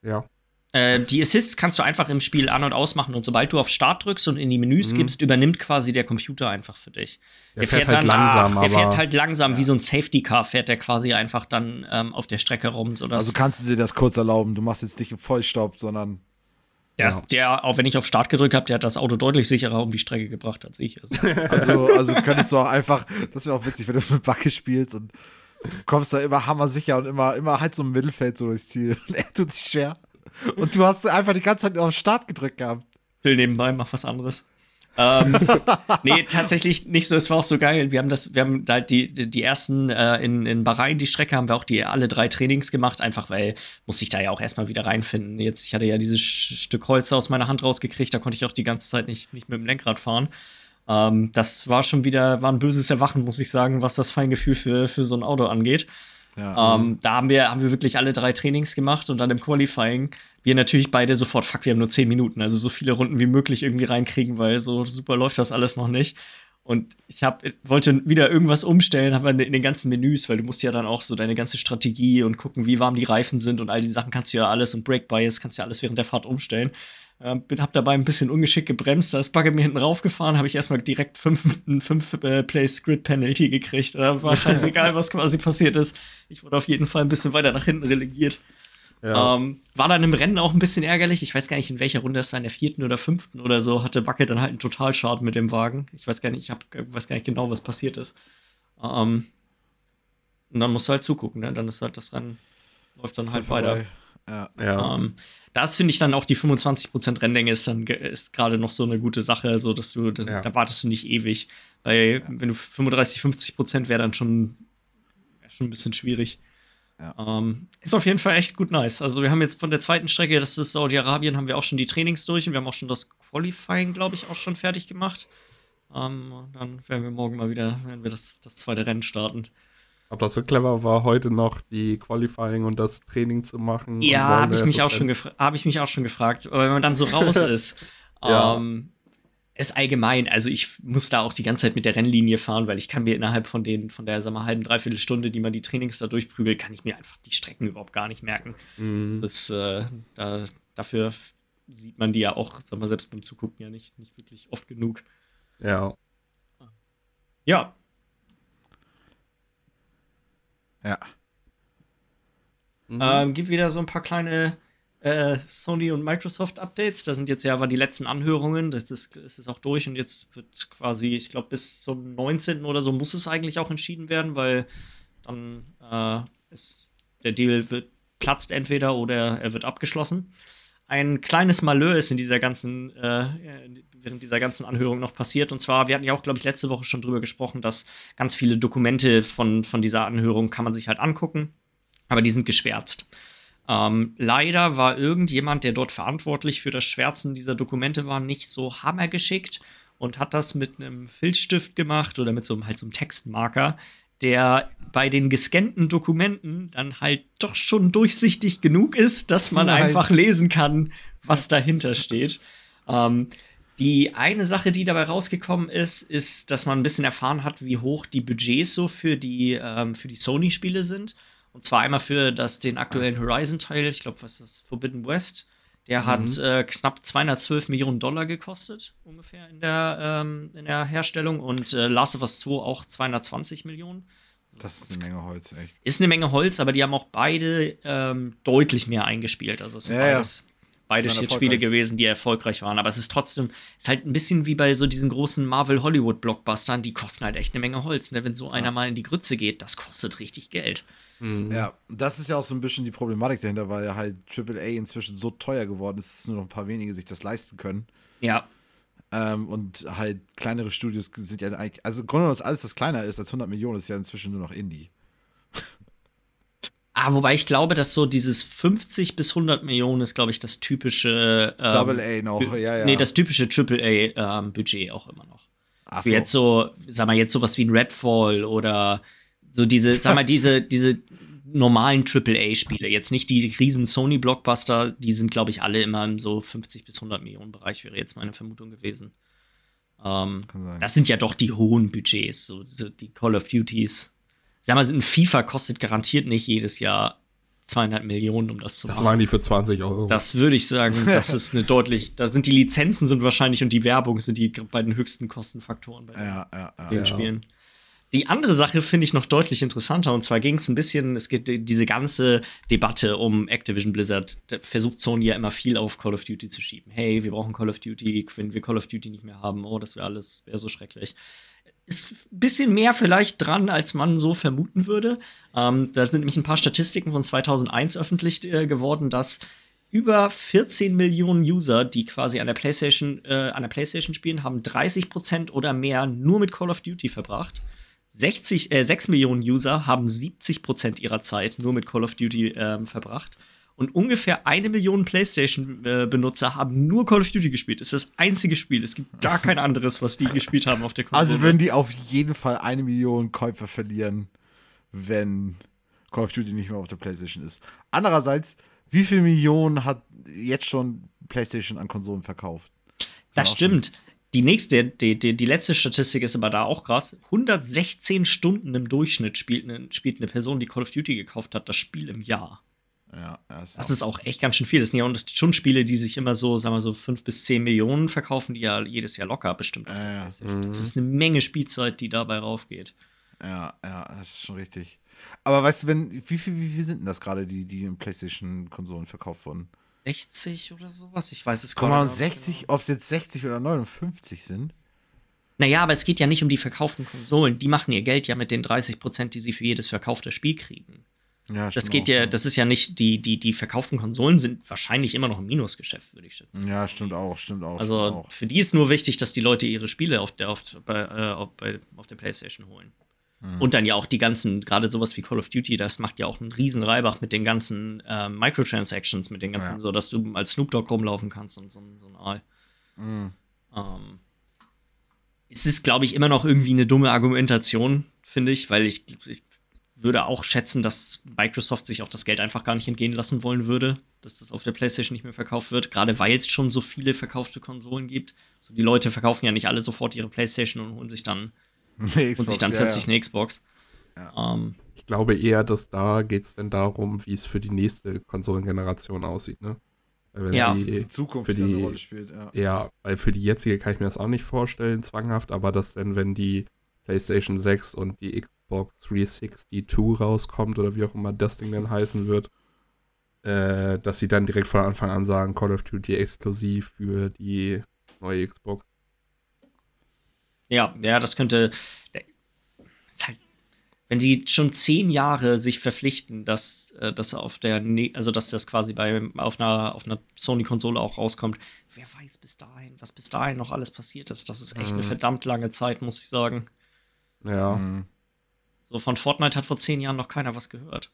ja. Äh, die Assists kannst du einfach im Spiel an- und ausmachen und sobald du auf Start drückst und in die Menüs gibst, übernimmt quasi der Computer einfach für dich. Der fährt halt dann langsam, nach, der fährt halt langsam, wie so ein Safety Car fährt der quasi einfach dann ähm, auf der Strecke rum. Sodass Also kannst du dir das kurz erlauben. Du machst jetzt nicht einen Vollstopp, sondern. Der, ist- der, auch wenn ich auf Start gedrückt habe, der hat das Auto deutlich sicherer um die Strecke gebracht als ich. Also, (laughs) Also, also könntest du auch einfach. Das wäre auch witzig, wenn du mit Backe spielst und du kommst da immer hammersicher und immer, immer halt so im Mittelfeld so durchs Ziel. Und (laughs) er tut sich schwer. Und du hast einfach die ganze Zeit auf Start gedrückt gehabt. chill nebenbei, mach was anderes. Ähm, (laughs) nee, tatsächlich nicht so. Es war auch so geil. Wir haben das, wir haben halt die, die ersten äh, in, in Bahrain, die Strecke, haben wir auch die alle drei Trainings gemacht, einfach weil muss ich da ja auch erstmal wieder reinfinden. Jetzt, ich hatte ja dieses Stück Holz aus meiner Hand rausgekriegt, da konnte ich auch die ganze Zeit nicht, nicht mit dem Lenkrad fahren. Ähm, das war schon wieder, war ein böses Erwachen, muss ich sagen, was das Feingefühl für, für so ein Auto angeht. Ja. Ähm, da haben wir, haben wir wirklich alle drei Trainings gemacht und dann im Qualifying wir natürlich beide sofort, fuck, wir haben nur zehn Minuten, also so viele Runden wie möglich irgendwie reinkriegen, weil so super läuft das alles noch nicht. Und ich hab, wollte wieder irgendwas umstellen, aber in den ganzen Menüs, weil du musst ja dann auch so deine ganze Strategie und gucken, wie warm die Reifen sind und all die Sachen kannst du ja alles und Brake Bias kannst du ja alles während der Fahrt umstellen. Ähm, bin, hab dabei ein bisschen ungeschickt gebremst, da ist Bugger mir hinten raufgefahren, habe ich erstmal direkt fünf, fünf äh, Place Grid Penalty gekriegt. Da war scheißegal, was quasi passiert ist. Ich wurde auf jeden Fall ein bisschen weiter nach hinten relegiert. Ja. Ähm, war dann im Rennen auch ein bisschen ärgerlich. Ich weiß gar nicht, in welcher Runde das war, in der vierten oder fünften oder so, hatte Backe dann halt einen Totalschaden mit dem Wagen. Ich weiß gar nicht, ich hab, weiß gar nicht genau, was passiert ist. Ähm, und dann musst du halt zugucken, ne? Dann ist halt das Rennen, läuft dann halt weiter. Ja. ja. Ähm, das finde ich dann auch die 25% Rennlänge ist dann ist gerade noch so eine gute Sache, so dass du, da, Ja. da wartest du nicht ewig. Weil, wenn du 35, 50% wäre dann schon, wär schon ein bisschen schwierig. Ja. Ähm, ist auf jeden Fall echt gut nice. Also, wir haben jetzt von der zweiten Strecke, das ist Saudi-Arabien, haben wir auch schon die Trainings durch und wir haben auch schon das Qualifying, glaube ich, auch schon fertig gemacht. Ähm, dann werden wir morgen mal wieder, werden wir das, das zweite Rennen starten. Ob das so clever war, heute noch die Qualifying und das Training zu machen. Ja, habe ich mich auch schon habe ich mich auch schon gefragt, aber wenn man dann so raus (laughs) ist, Ja. ähm, ist allgemein, also ich muss da auch die ganze Zeit mit der Rennlinie fahren, weil ich kann mir innerhalb von den, von der, sag mal, halben, dreiviertel Stunde, die man die Trainings da durchprügelt, kann ich mir einfach die Strecken überhaupt gar nicht merken. Mhm. Das ist, äh, da, dafür sieht man die ja auch, sag mal, selbst beim Zugucken ja nicht, nicht wirklich oft genug. Ja. Ja, Ja. Mhm. Ähm, gibt wieder so ein paar kleine äh, Sony und Microsoft Updates. Da sind jetzt ja aber die letzten Anhörungen. Das ist, das ist auch durch und jetzt wird quasi, ich glaube, bis zum 19. oder so muss es eigentlich auch entschieden werden, weil dann äh, ist, der Deal wird, platzt entweder oder er wird abgeschlossen. Ein kleines Malheur ist in dieser ganzen, äh, während dieser ganzen Anhörung noch passiert. Und zwar, wir hatten ja auch, glaube ich, letzte Woche schon drüber gesprochen, dass ganz viele Dokumente von, von dieser Anhörung kann man sich halt angucken aber die sind geschwärzt. Ähm, leider war irgendjemand, der dort verantwortlich für das Schwärzen dieser Dokumente war, nicht so hammergeschickt und hat das mit einem Filzstift gemacht oder mit so einem, halt so einem Textmarker, der bei den gescannten Dokumenten dann halt doch schon durchsichtig genug ist, dass man Nein. einfach lesen kann, was dahinter steht. Ähm, die eine Sache, die dabei rausgekommen ist, ist, dass man ein bisschen erfahren hat, wie hoch die Budgets so für die, ähm, für die Sony-Spiele sind. Und zwar einmal für das, den aktuellen Horizon-Teil, ich glaube, was ist das, Forbidden West. Der hat äh, knapp 212 Millionen Dollar gekostet, ungefähr in der, ähm, in der Herstellung. Und äh, Last of Us 2 auch 220 Millionen. Das ist eine Menge Holz, echt. Ist eine Menge Holz, aber die haben auch beide ähm, deutlich mehr eingespielt. Also es sind Ja, ja. beides, Waren jetzt Spiele gewesen, die erfolgreich waren. Aber es ist trotzdem, ist halt ein bisschen wie bei so diesen großen Marvel-Hollywood-Blockbustern, die kosten halt echt eine Menge Holz. Ne? Wenn so einer mal in die Grütze geht, das kostet richtig Geld. Mhm. Ja, das ist ja auch so ein bisschen die Problematik dahinter, weil ja halt AAA inzwischen so teuer geworden ist, dass nur noch ein paar wenige sich das leisten können. Ja, Ähm, und halt kleinere Studios sind ja eigentlich, also im Grunde genommen alles, was kleiner ist als 100 Millionen, ist ja inzwischen nur noch Indie. Ah, wobei ich glaube, dass so dieses 50 bis 100 Millionen ist, glaube ich, das typische ähm, Double A noch, ja, ja. Nee, das typische Triple A ähm, Budget auch immer noch. Ach Für jetzt so, sag mal, jetzt sowas wie ein Redfall oder so diese, sag mal, diese, diese normalen AAA-Spiele, jetzt nicht die riesen Sony-Blockbuster, die sind, glaube ich, alle immer im so 50 bis 100 Millionen Bereich, wäre jetzt meine Vermutung gewesen. Ähm, das sind ja doch die hohen Budgets, so, so die Call of Duties. Sag mal, ein FIFA kostet garantiert nicht jedes Jahr 200 Millionen, um das zu Das machen. waren die für 20 Euro. Das würde ich sagen, (laughs) das ist eine deutlich, da sind die Lizenzen sind wahrscheinlich und die Werbung sind die beiden höchsten Kostenfaktoren bei den, Ja, ja, ja. den Ja. Spielen. Die andere Sache finde ich noch deutlich interessanter und zwar ging es ein bisschen, es gibt diese ganze Debatte um Activision Blizzard, da versucht Sony ja immer viel auf Call of Duty zu schieben. Hey, wir brauchen Call of Duty, wenn wir Call of Duty nicht mehr haben, oh, das wäre alles, wäre so schrecklich. Ist ein bisschen mehr vielleicht dran, als man so vermuten würde. Ähm, da sind nämlich ein paar Statistiken von 2001 öffentlich äh, geworden, dass über 14 Millionen User, die quasi an der PlayStation, äh, an der PlayStation spielen, haben 30 Prozent oder mehr nur mit Call of Duty verbracht. 60, äh, 6 Millionen User haben 70 Prozent ihrer Zeit nur mit Call of Duty ähm, verbracht. Und ungefähr eine Million PlayStation-Benutzer haben nur Call of Duty gespielt. Das ist das einzige Spiel. Es gibt gar kein anderes, was die gespielt haben auf der Konsole. Also würden die auf jeden Fall eine Million Käufer verlieren, wenn Call of Duty nicht mehr auf der PlayStation ist. Andererseits, wie viele Millionen hat jetzt schon PlayStation an Konsolen verkauft? Das auch stimmt. Die nächste, die, die, die letzte Statistik ist aber da auch krass. 116 Stunden im Durchschnitt spielt eine, spielt eine Person, die Call of Duty gekauft hat, das Spiel im Jahr. Ja, Das auch- ist auch echt ganz schön viel. Das sind ja schon Spiele, die sich immer so, sagen wir so, 5 bis 10 Millionen verkaufen, die ja jedes Jahr locker bestimmt Ja, ja. Das ist eine Menge Spielzeit, die dabei raufgeht. Ja, ja, das ist schon richtig. Aber weißt du, wenn, wie viel, wie viel sind denn das gerade, die, die in PlayStation-Konsolen verkauft wurden? 60 oder sowas? Ich weiß es gar nicht. 60, ob es jetzt 60 oder 59 sind? Naja, aber es geht ja nicht um die verkauften Konsolen. Die machen ihr Geld ja mit den 30 Prozent, die sie für jedes verkaufte Spiel kriegen. Ja, Das stimmt geht auch, ja, das ist ja nicht, die, die, die verkauften Konsolen sind wahrscheinlich immer noch ein Minusgeschäft, würde ich schätzen. Ja, stimmt auch, stimmt auch. Also stimmt auch. für die ist nur wichtig, dass die Leute ihre Spiele auf der, auf, bei, äh, auf, bei, auf der Playstation holen. Mhm. Und dann ja auch die ganzen, gerade sowas wie Call of Duty, das macht ja auch einen riesen Reibach mit den ganzen ähm, Microtransactions, mit den ganzen, Ja. so dass du als Snoop Dogg rumlaufen kannst und so, so ein Aal. Mhm. Ähm, es ist, glaube ich, immer noch irgendwie eine dumme Argumentation, finde ich, weil ich, ich würde auch schätzen, dass Microsoft sich auch das Geld einfach gar nicht entgehen lassen wollen würde, dass das auf der PlayStation nicht mehr verkauft wird, gerade weil es schon so viele verkaufte Konsolen gibt. So, die Leute verkaufen ja nicht alle sofort ihre PlayStation und holen sich dann, Nee, holen sich dann ja, plötzlich ja. eine Xbox. Ähm, Ich glaube eher, dass da geht es dann darum, wie es für die nächste Konsolengeneration aussieht, ne? Wenn Ja. die, die Zukunft für die eine Rolle spielt, ja. ja, weil für die jetzige kann ich mir das auch nicht vorstellen, zwanghaft, aber dass dann, wenn die PlayStation 6 und die Xbox 360 2 rauskommt oder wie auch immer das Ding dann heißen wird, äh, dass sie dann direkt von Anfang an sagen, Call of Duty exklusiv für die neue Xbox. Ja, ja, das könnte. Ist halt, wenn sie schon zehn Jahre sich verpflichten, dass äh, das auf der, ne also dass das quasi bei auf einer auf einer Sony-Konsole auch rauskommt, wer weiß bis dahin, was bis dahin noch alles passiert ist. Das ist echt eine Mhm. verdammt lange Zeit, muss ich sagen. Ja, Mhm. So von Fortnite hat vor zehn Jahren noch keiner was gehört.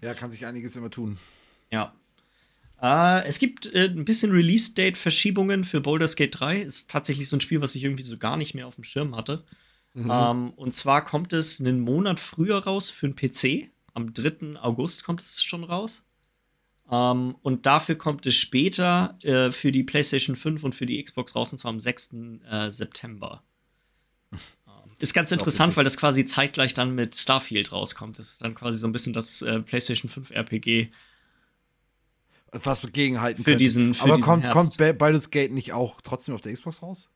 Ja, kann sich einiges immer tun. Ja. Äh, es gibt äh, ein bisschen Release-Date-Verschiebungen für Baldur's Gate 3. Ist tatsächlich so ein Spiel, was ich irgendwie so gar nicht mehr auf dem Schirm hatte. Mhm. Ähm, und zwar kommt es einen Monat früher raus für den PC. Am 3. August kommt es schon raus. Ähm, und dafür kommt es später äh, für die PlayStation 5 und für die Xbox raus, und zwar am 6. Äh, September. Ähm, Ist ganz interessant, weil das quasi zeitgleich dann mit Starfield rauskommt. Das ist dann quasi so ein bisschen das äh, PlayStation 5 RPG Was gegenhalten für könnte. diesen für Aber kommt, kommt Ba- Baldur's Gate nicht auch trotzdem auf der Xbox raus?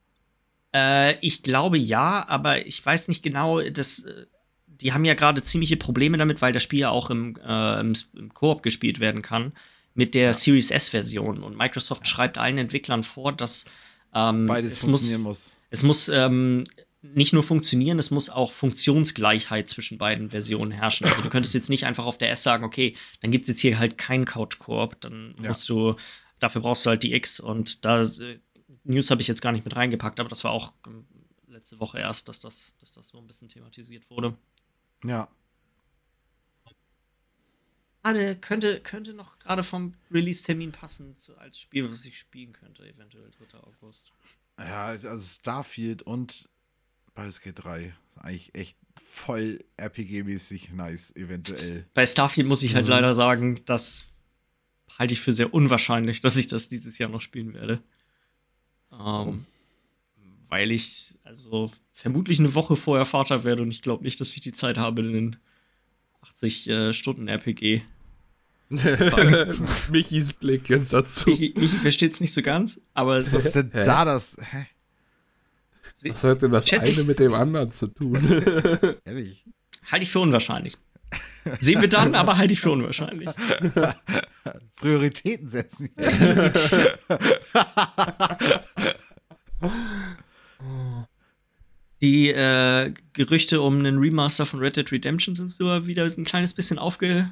Äh, ich glaube ja, aber ich weiß nicht genau, das, äh, die haben ja gerade ziemliche Probleme damit, weil das Spiel ja auch im, äh, im, im Koop gespielt werden kann mit der Series S-Version. Und Microsoft schreibt allen Entwicklern vor, dass ähm, Beides es muss, funktionieren muss. es muss ähm, nicht nur funktionieren, es muss auch Funktionsgleichheit zwischen beiden Versionen herrschen. Also du könntest jetzt nicht einfach auf der S sagen, okay, dann gibt es jetzt hier halt keinen Couch-Koop, dann Ja. musst du dafür brauchst du halt die X und da äh, News habe ich jetzt gar nicht mit reingepackt, aber das war auch ähm, letzte Woche erst, dass das, dass das so ein bisschen thematisiert wurde. Ja. Gerade könnte, könnte noch gerade vom Release-Termin passen zu, als Spiel, was ich spielen könnte, eventuell 3. August. Ja, also Starfield und Baldur's Gate 3. Eigentlich echt voll RPG-mäßig nice, eventuell. Bei Starfield muss ich halt mhm. leider sagen, das halte ich für sehr unwahrscheinlich, dass ich das dieses Jahr noch spielen werde. Ähm, oh. Weil ich also vermutlich eine Woche vorher Vater werde und ich glaube nicht, dass ich die Zeit habe, einen 80 äh, Stunden RPG. (laughs) Michis Blick jetzt dazu. Michi, Michi versteht es nicht so ganz, aber. Was ist denn da das? Hä? Was hat denn das Schätze eine ich, mit dem anderen zu tun? (laughs) Ehrlich. Halte ich für unwahrscheinlich. Sehen wir dann, aber halte ich für unwahrscheinlich. (laughs) Prioritäten setzen. (laughs) Die äh, Gerüchte um einen Remaster von Red Dead Redemption sind so wieder ein kleines bisschen aufge,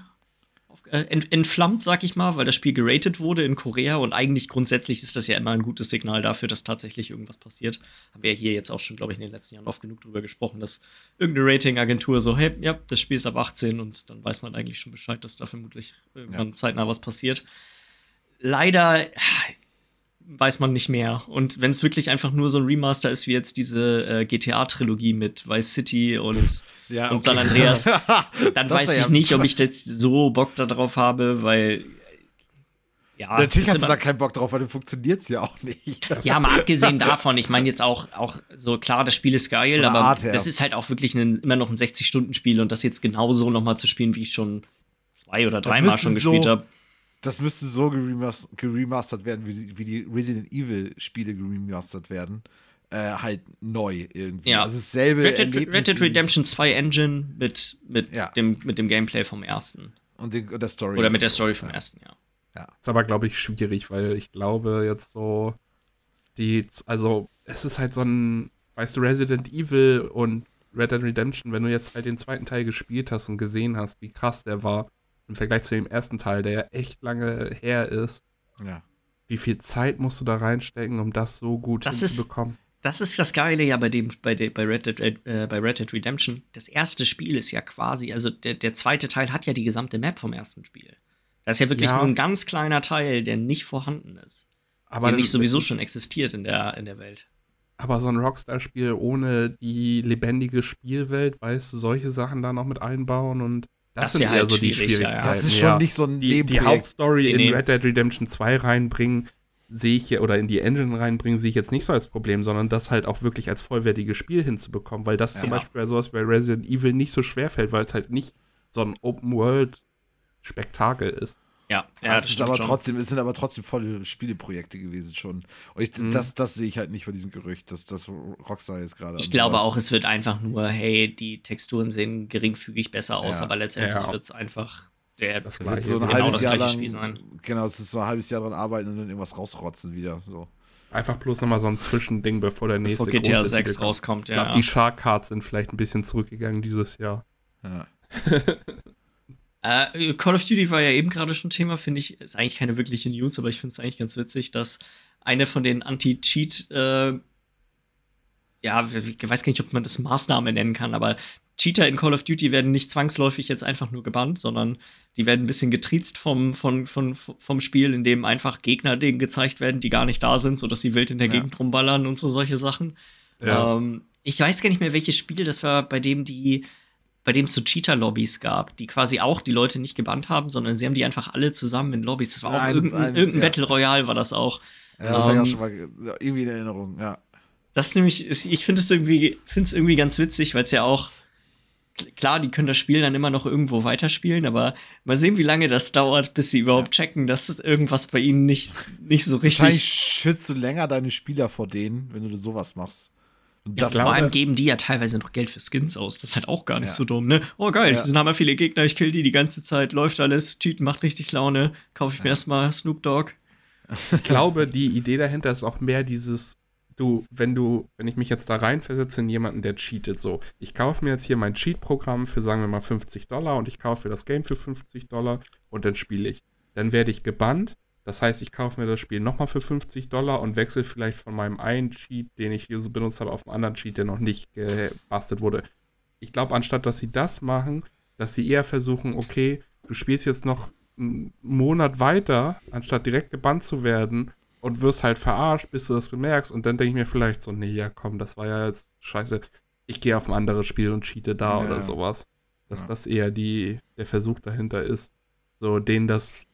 entflammt, sag ich mal, weil das Spiel geratet wurde in Korea und eigentlich grundsätzlich ist das ja immer ein gutes Signal dafür, dass tatsächlich irgendwas passiert. Haben wir ja hier jetzt auch schon, glaube ich, in den letzten Jahren oft genug drüber gesprochen, dass irgendeine Ratingagentur so, hey, ja, das Spiel ist ab 18 und dann weiß man eigentlich schon Bescheid, dass da vermutlich irgendwann ja. zeitnah was passiert. Leider weiß man nicht mehr. Und wenn es wirklich einfach nur so ein Remaster ist, wie jetzt diese äh, GTA-Trilogie mit Vice City und, (laughs) ja, okay. und San Andreas, (laughs) dann weiß ich ja nicht, ob ich jetzt so Bock darauf habe, weil. Ja, Natürlich hast du da keinen Bock drauf, weil dann funktioniert es ja auch nicht. (laughs) Ja, mal abgesehen davon, ich meine jetzt auch, auch so, klar, das Spiel ist geil, aber Art, ja. das ist halt auch wirklich ein, immer noch ein 60-Stunden-Spiel und das jetzt genauso nochmal zu spielen, wie ich schon zwei oder dreimal schon so gespielt habe das müsste so geremastert werden, wie, wie die Resident Evil-Spiele geremastert werden. Äh, halt neu irgendwie. Ja. Also dasselbe Red Dead, Red Dead Redemption 2 Engine mit, mit, ja. dem, mit dem Gameplay vom ersten. Und, den, und der Story. Oder mit der Story vom ja. ersten, ja. Ja. Ist aber, glaube ich, schwierig, weil ich glaube, jetzt so die, also es ist halt so ein, weißt du, Resident Evil und Red Dead Redemption, wenn du jetzt halt den zweiten Teil gespielt hast und gesehen hast, wie krass der war, im Vergleich zu dem ersten Teil, der ja echt lange her ist. Ja. Wie viel Zeit musst du da reinstecken, um das so gut das hinzubekommen? Ist, das ist das Geile ja bei dem, bei, de, bei, Red Dead, äh, bei Red Dead Redemption. Das erste Spiel ist ja quasi, also der, der zweite Teil hat ja die gesamte Map vom ersten Spiel. Das ist ja wirklich ja. nur ein ganz kleiner Teil, der nicht vorhanden ist. Aber der nicht sowieso schon existiert in der, in der Welt. Aber so ein Rockstar-Spiel ohne die lebendige Spielwelt, weißt du, solche Sachen da noch mit einbauen und das, das sind halt so die Schwierigkeiten. Ja, Das ist schon ja. nicht so ein Die, die Hauptstory nee, in Red Dead Redemption 2 reinbringen, sehe ich oder in die Engine reinbringen, sehe ich jetzt nicht so als Problem, sondern das halt auch wirklich als vollwertiges Spiel hinzubekommen, weil das ja. zum Beispiel bei sowas wie Resident Evil nicht so schwer fällt, weil es halt nicht so ein Open World Spektakel ist. Ja, ja das, das ist aber schon. trotzdem, es sind aber trotzdem volle Spieleprojekte gewesen schon. Und ich, mhm. das, das sehe ich halt nicht bei diesem Gerücht, dass das Rockstar jetzt gerade. Ich glaube auch, es wird einfach nur, hey, die Texturen sehen geringfügig besser aus, ja. aber letztendlich ja. wird es einfach der das wird so ein genau halbes Jahr lang, Spiel sein. Genau, es ist so ein halbes Jahr dran arbeiten und dann irgendwas rausrotzen wieder. So. Einfach bloß nochmal so ein Zwischending, bevor der nächste bevor GTA 6 rauskommt, ja. Ich glaube, die Shark Cards sind vielleicht ein bisschen zurückgegangen dieses Jahr. Ja. (laughs) Äh, Call of Duty war ja eben gerade schon Thema, finde ich, ist eigentlich keine wirkliche News, aber ich finde es eigentlich ganz witzig, dass eine von den Anti-Cheat, äh, ja, ich weiß gar nicht, ob man das Maßnahme nennen kann, aber Cheater in Call of Duty werden nicht zwangsläufig jetzt einfach nur gebannt, sondern die werden ein bisschen getriezt vom, vom, vom, vom Spiel, in dem einfach Gegner denen gezeigt werden, die gar nicht da sind, sodass sie wild in der ja. Gegend rumballern und so solche Sachen. Ja. Ähm, ich weiß gar nicht mehr, welches Spiel das war, bei dem die bei dem es so Cheater-Lobbys gab, die quasi auch die Leute nicht gebannt haben, sondern sie haben die einfach alle zusammen in Lobbys. Das war auch ein, irgendein, ein, irgendein ja. Battle Royale, war das auch. Ja, das ist ja schon mal irgendwie in Erinnerung, ja. Das ist nämlich, ich finde es irgendwie, find's irgendwie ganz witzig, weil es ja auch, klar, die können das Spiel dann immer noch irgendwo weiterspielen, aber mal sehen, wie lange das dauert, bis sie überhaupt ja. checken, dass irgendwas bei ihnen nicht, nicht so richtig. Wahrscheinlich schützt du länger deine Spieler vor denen, wenn du sowas machst. Ja, vor allem geben die ja teilweise noch Geld für Skins aus. Das ist halt auch gar nicht ja. so dumm, ne? Oh geil, ja. dann haben wir viele Gegner, ich kill die die ganze Zeit, läuft alles, Cheaten macht richtig Laune, kaufe ich mir erstmal Snoop Dogg. Ich glaube, die Idee dahinter ist auch mehr dieses, du, wenn du, wenn ich mich jetzt da reinversetze in jemanden, der cheatet, so, ich kaufe mir jetzt hier mein Cheat-Programm für, sagen wir mal, 50 Dollar und ich kaufe das Game für 50 Dollar und dann spiele ich. Dann werde ich gebannt Das heißt, ich kaufe mir das Spiel nochmal für 50 Dollar und wechsle vielleicht von meinem einen Cheat, den ich hier so benutzt habe, auf einen anderen Cheat, der noch nicht gebastelt wurde. Ich glaube, anstatt dass sie das machen, dass sie eher versuchen, okay, du spielst jetzt noch einen Monat weiter, anstatt direkt gebannt zu werden und wirst halt verarscht, bis du das bemerkst. Und dann denke ich mir vielleicht so, nee, ja komm, das war ja jetzt scheiße. Ich gehe auf ein anderes Spiel und cheate da ja. oder sowas. Dass ja. das eher die, der Versuch dahinter ist. So, denen das,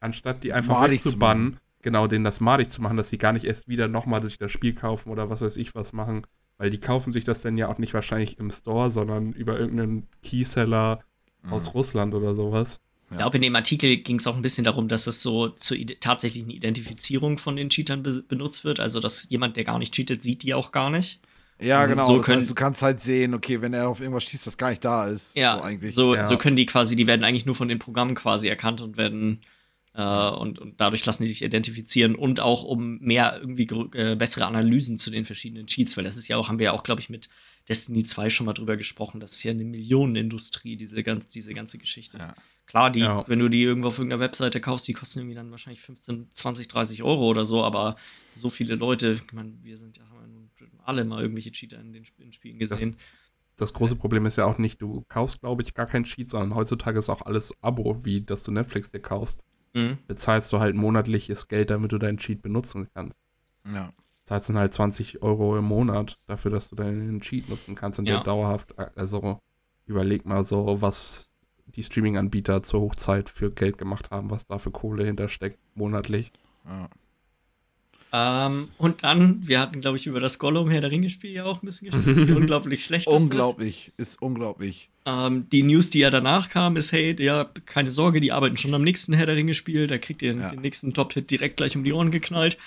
anstatt die einfach madig wegzubannen, genau, denen das madig zu machen, dass sie gar nicht erst wieder nochmal sich das Spiel kaufen oder was weiß ich was machen. Weil die kaufen sich das dann ja auch nicht wahrscheinlich im Store, sondern über irgendeinen Keyseller mhm. aus Russland oder sowas. Ja. Ich glaube, in dem Artikel ging es auch ein bisschen darum, dass es so zur tatsächlichen Identifizierung von den Cheatern be benutzt wird. Also, dass jemand, der gar nicht cheatet, sieht die auch gar nicht. Ja, genau. So das heißt, du kannst halt sehen, okay, wenn er auf irgendwas schießt, was gar nicht da ist. Ja, so, eigentlich. so, ja. so können die quasi, die werden eigentlich nur von den Programmen quasi erkannt und werden äh, und, und dadurch lassen die sich identifizieren und auch um mehr irgendwie äh, bessere Analysen zu den verschiedenen Cheats, weil das ist ja auch, haben wir ja auch, glaube ich, mit Destiny 2 schon mal drüber gesprochen, das ist ja eine Millionenindustrie, diese, ganz, diese ganze Geschichte. Ja. Klar, die, ja. wenn du die irgendwo auf irgendeiner Webseite kaufst, die kosten irgendwie dann wahrscheinlich 15, 20, 30 Euro oder so, aber so viele Leute, ich meine, wir sind ja alle mal irgendwelche Cheater in den in Spielen gesehen. Das, das, große Problem ist ja auch nicht, du kaufst, glaube ich, gar keinen Cheat, sondern heutzutage ist auch alles Abo, wie dass du Netflix dir kaufst. Mhm. Bezahlst du halt monatliches Geld, damit du deinen Cheat benutzen kannst. Ja. Zahlst dann halt 20 Euro im Monat dafür, dass du deinen Cheat nutzen kannst und ja. der dauerhaft, also überleg mal so, was die Streaming-Anbieter zur Hochzeit für Geld gemacht haben, was da für Kohle hintersteckt, monatlich. Ja. Ähm, und dann, wir hatten, glaube ich, über das Gollum Herr der Ringe-Spiel ja auch ein bisschen gesprochen, wie (laughs) unglaublich schlecht das unglaublich, ist. ist unglaublich. Ähm, die News, die ja danach kam, ist, hey, ja, keine Sorge, die arbeiten schon am nächsten Herr der Ringe-Spiel, da kriegt ihr ja. den nächsten Top-Hit direkt gleich um die Ohren geknallt.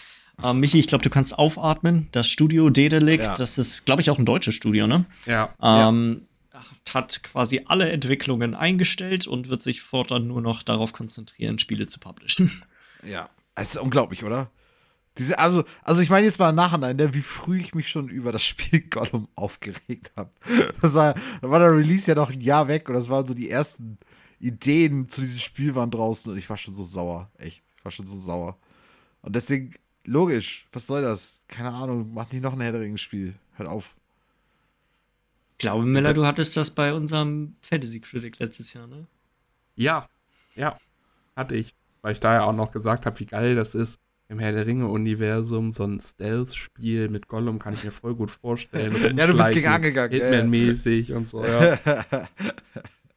Ähm, Michi, ich glaube, du kannst aufatmen. Das Studio Dedelic, ja. das ist, glaube ich, auch ein deutsches Studio, ne? Ja. Ähm, hat quasi alle Entwicklungen eingestellt und wird sich fortan nur noch darauf konzentrieren, Spiele zu publishen. (laughs) Ja, es ist unglaublich, oder? Diese, also, also ich meine jetzt mal im Nachhinein, ne, wie früh ich mich schon über das Spiel (laughs) Gollum aufgeregt habe. Das war, da war der Release ja noch ein Jahr weg und das waren so die ersten Ideen zu diesem Spiel waren draußen und ich war schon so sauer. Echt. Ich war schon so sauer. Und deswegen, logisch, was soll das? Keine Ahnung, macht nicht noch ein Herr Spiel. Hört auf. Ich glaube, Miller, du hattest das bei unserem Fantasy Critic letztes Jahr, ne? Ja, ja, hatte ich. Weil ich da ja auch noch gesagt habe, wie geil das ist im Herr der Ringe-Universum so ein Stealth-Spiel mit Gollum kann ich mir voll gut vorstellen. (laughs) ja, du bist gegen angegangen. Hitman-mäßig ja, ja. und so, ja. (laughs)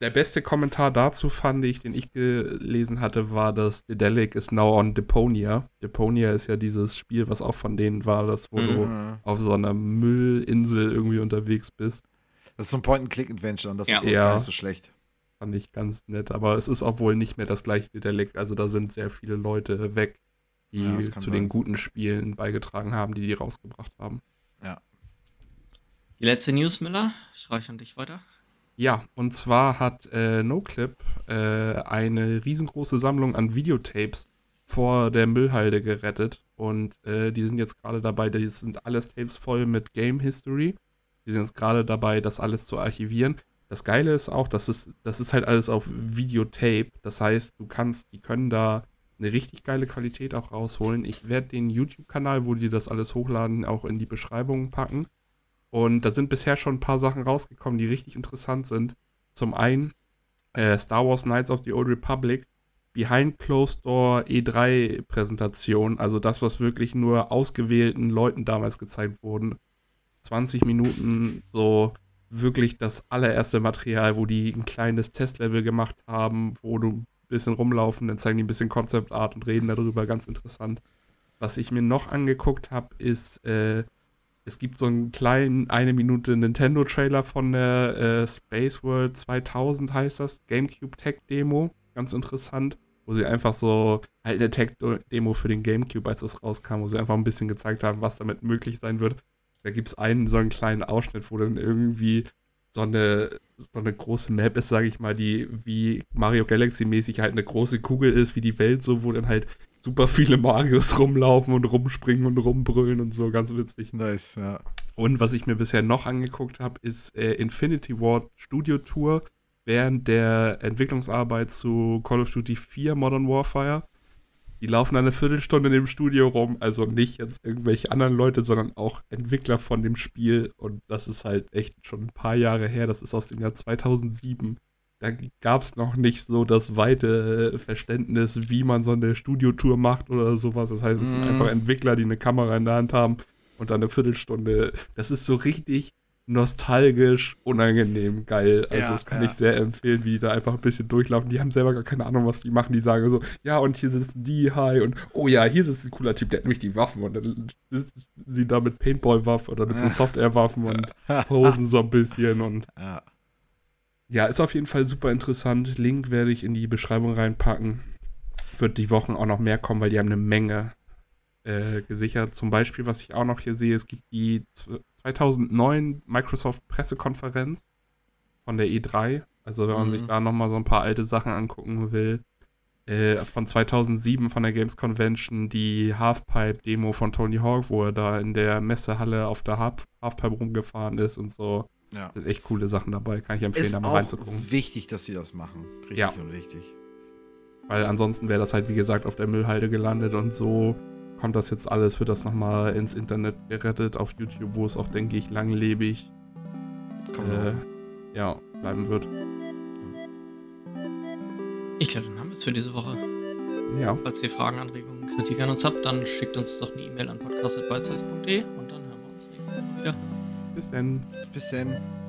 Der beste Kommentar dazu fand ich, den ich gelesen hatte, war, dass Dedelic is now on Deponia. Deponia ist ja dieses Spiel, was auch von denen war, das wo mhm. du auf so einer Müllinsel irgendwie unterwegs bist. Das ist so ein Point-and-Click-Adventure und das ja. ist gar nicht so schlecht. Fand ich ganz nett, aber es ist auch wohl nicht mehr das gleiche Dedelic. Also da sind sehr viele Leute weg die ja, zu sein. den guten Spielen beigetragen haben, die die rausgebracht haben. Ja. Die letzte News, Miller, ich reiche an dich weiter. Ja, und zwar hat äh, NoClip äh, eine riesengroße Sammlung an Videotapes vor der Müllhalde gerettet und äh, die sind jetzt gerade dabei, die sind alles Tapes voll mit Game History. Die sind jetzt gerade dabei, das alles zu archivieren. Das Geile ist auch, das ist, das ist halt alles auf Videotape. Das heißt, du kannst, die können da eine richtig geile Qualität auch rausholen. Ich werde den YouTube-Kanal, wo die das alles hochladen, auch in die Beschreibung packen. Und da sind bisher schon ein paar Sachen rausgekommen, die richtig interessant sind. Zum einen äh, Star Wars Knights of the Old Republic, Behind Closed Door E3-Präsentation, also das, was wirklich nur ausgewählten Leuten damals gezeigt wurden. 20 Minuten so wirklich das allererste Material, wo die ein kleines Testlevel gemacht haben, wo du bisschen rumlaufen, dann zeigen die ein bisschen Concept Art und reden darüber, ganz interessant. Was ich mir noch angeguckt habe, ist, äh, es gibt so einen kleinen, eine Minute Nintendo-Trailer von der äh, Space World 2000 heißt das, GameCube Tech Demo, ganz interessant, wo sie einfach so, halt eine Tech-Demo für den GameCube, als es rauskam, wo sie einfach ein bisschen gezeigt haben, was damit möglich sein wird. Da gibt es einen so einen kleinen Ausschnitt, wo dann irgendwie so eine, so eine große Map ist, sage ich mal, die wie Mario Galaxy mäßig halt eine große Kugel ist, wie die Welt so, wo dann halt super viele Marios (laughs) rumlaufen und rumspringen und rumbrüllen und so, ganz witzig. Nice, ja. Und was ich mir bisher noch angeguckt habe, ist äh, Infinity Ward Studio Tour während der Entwicklungsarbeit zu Call of Duty 4 Modern Warfare. Die laufen eine Viertelstunde in dem Studio rum, also nicht jetzt irgendwelche anderen Leute, sondern auch Entwickler von dem Spiel. Und das ist halt echt schon ein paar Jahre her. Das ist aus dem Jahr 2007. Da gab es noch nicht so das weite Verständnis, wie man so eine Studiotour macht oder sowas. Das heißt, es sind Mhm. einfach Entwickler, die eine Kamera in der Hand haben und dann eine Viertelstunde. Das ist so richtig nostalgisch, unangenehm, geil. Also Ja, das kann ja. ich sehr empfehlen, wie die da einfach ein bisschen durchlaufen. Die haben selber gar keine Ahnung, was die machen. Die sagen so, ja, und hier sitzen die, hi, und oh ja, hier sitzt ein cooler Typ, der hat nämlich die Waffen und dann sitzen sie da mit Paintball-Waffen oder mit so Software-Waffen und (laughs) posen so ein bisschen und Ja. ja, ist auf jeden Fall super interessant. Link werde ich in die Beschreibung reinpacken. Wird die Wochen auch noch mehr kommen, weil die haben eine Menge äh, gesichert. Zum Beispiel, was ich auch noch hier sehe, es gibt die 2009 Microsoft Pressekonferenz von der E3. Also wenn man Mhm. sich da nochmal so ein paar alte Sachen angucken will. Äh, von 2007 von der Games Convention die Halfpipe-Demo von Tony Hawk, wo er da in der Messehalle auf der Half Halfpipe rumgefahren ist und so. ja. Sind echt coole Sachen dabei. Kann ich empfehlen, Ist da mal auch reinzugucken. wichtig, dass sie das machen. Richtig Ja. und wichtig. Weil ansonsten wäre das halt, wie gesagt, auf der Müllhalde gelandet und so kommt das jetzt alles, wird das nochmal ins Internet gerettet auf YouTube, wo es auch, denke ich, langlebig äh, ja, bleiben wird. Ich glaube, dann haben wir es für diese Woche. Ja, Falls ihr Fragen, Anregungen, Kritik an uns habt, dann schickt uns doch eine E-Mail an podcast.bytesize.de und dann hören wir uns nächste Woche wieder. bis dann. Bis dann.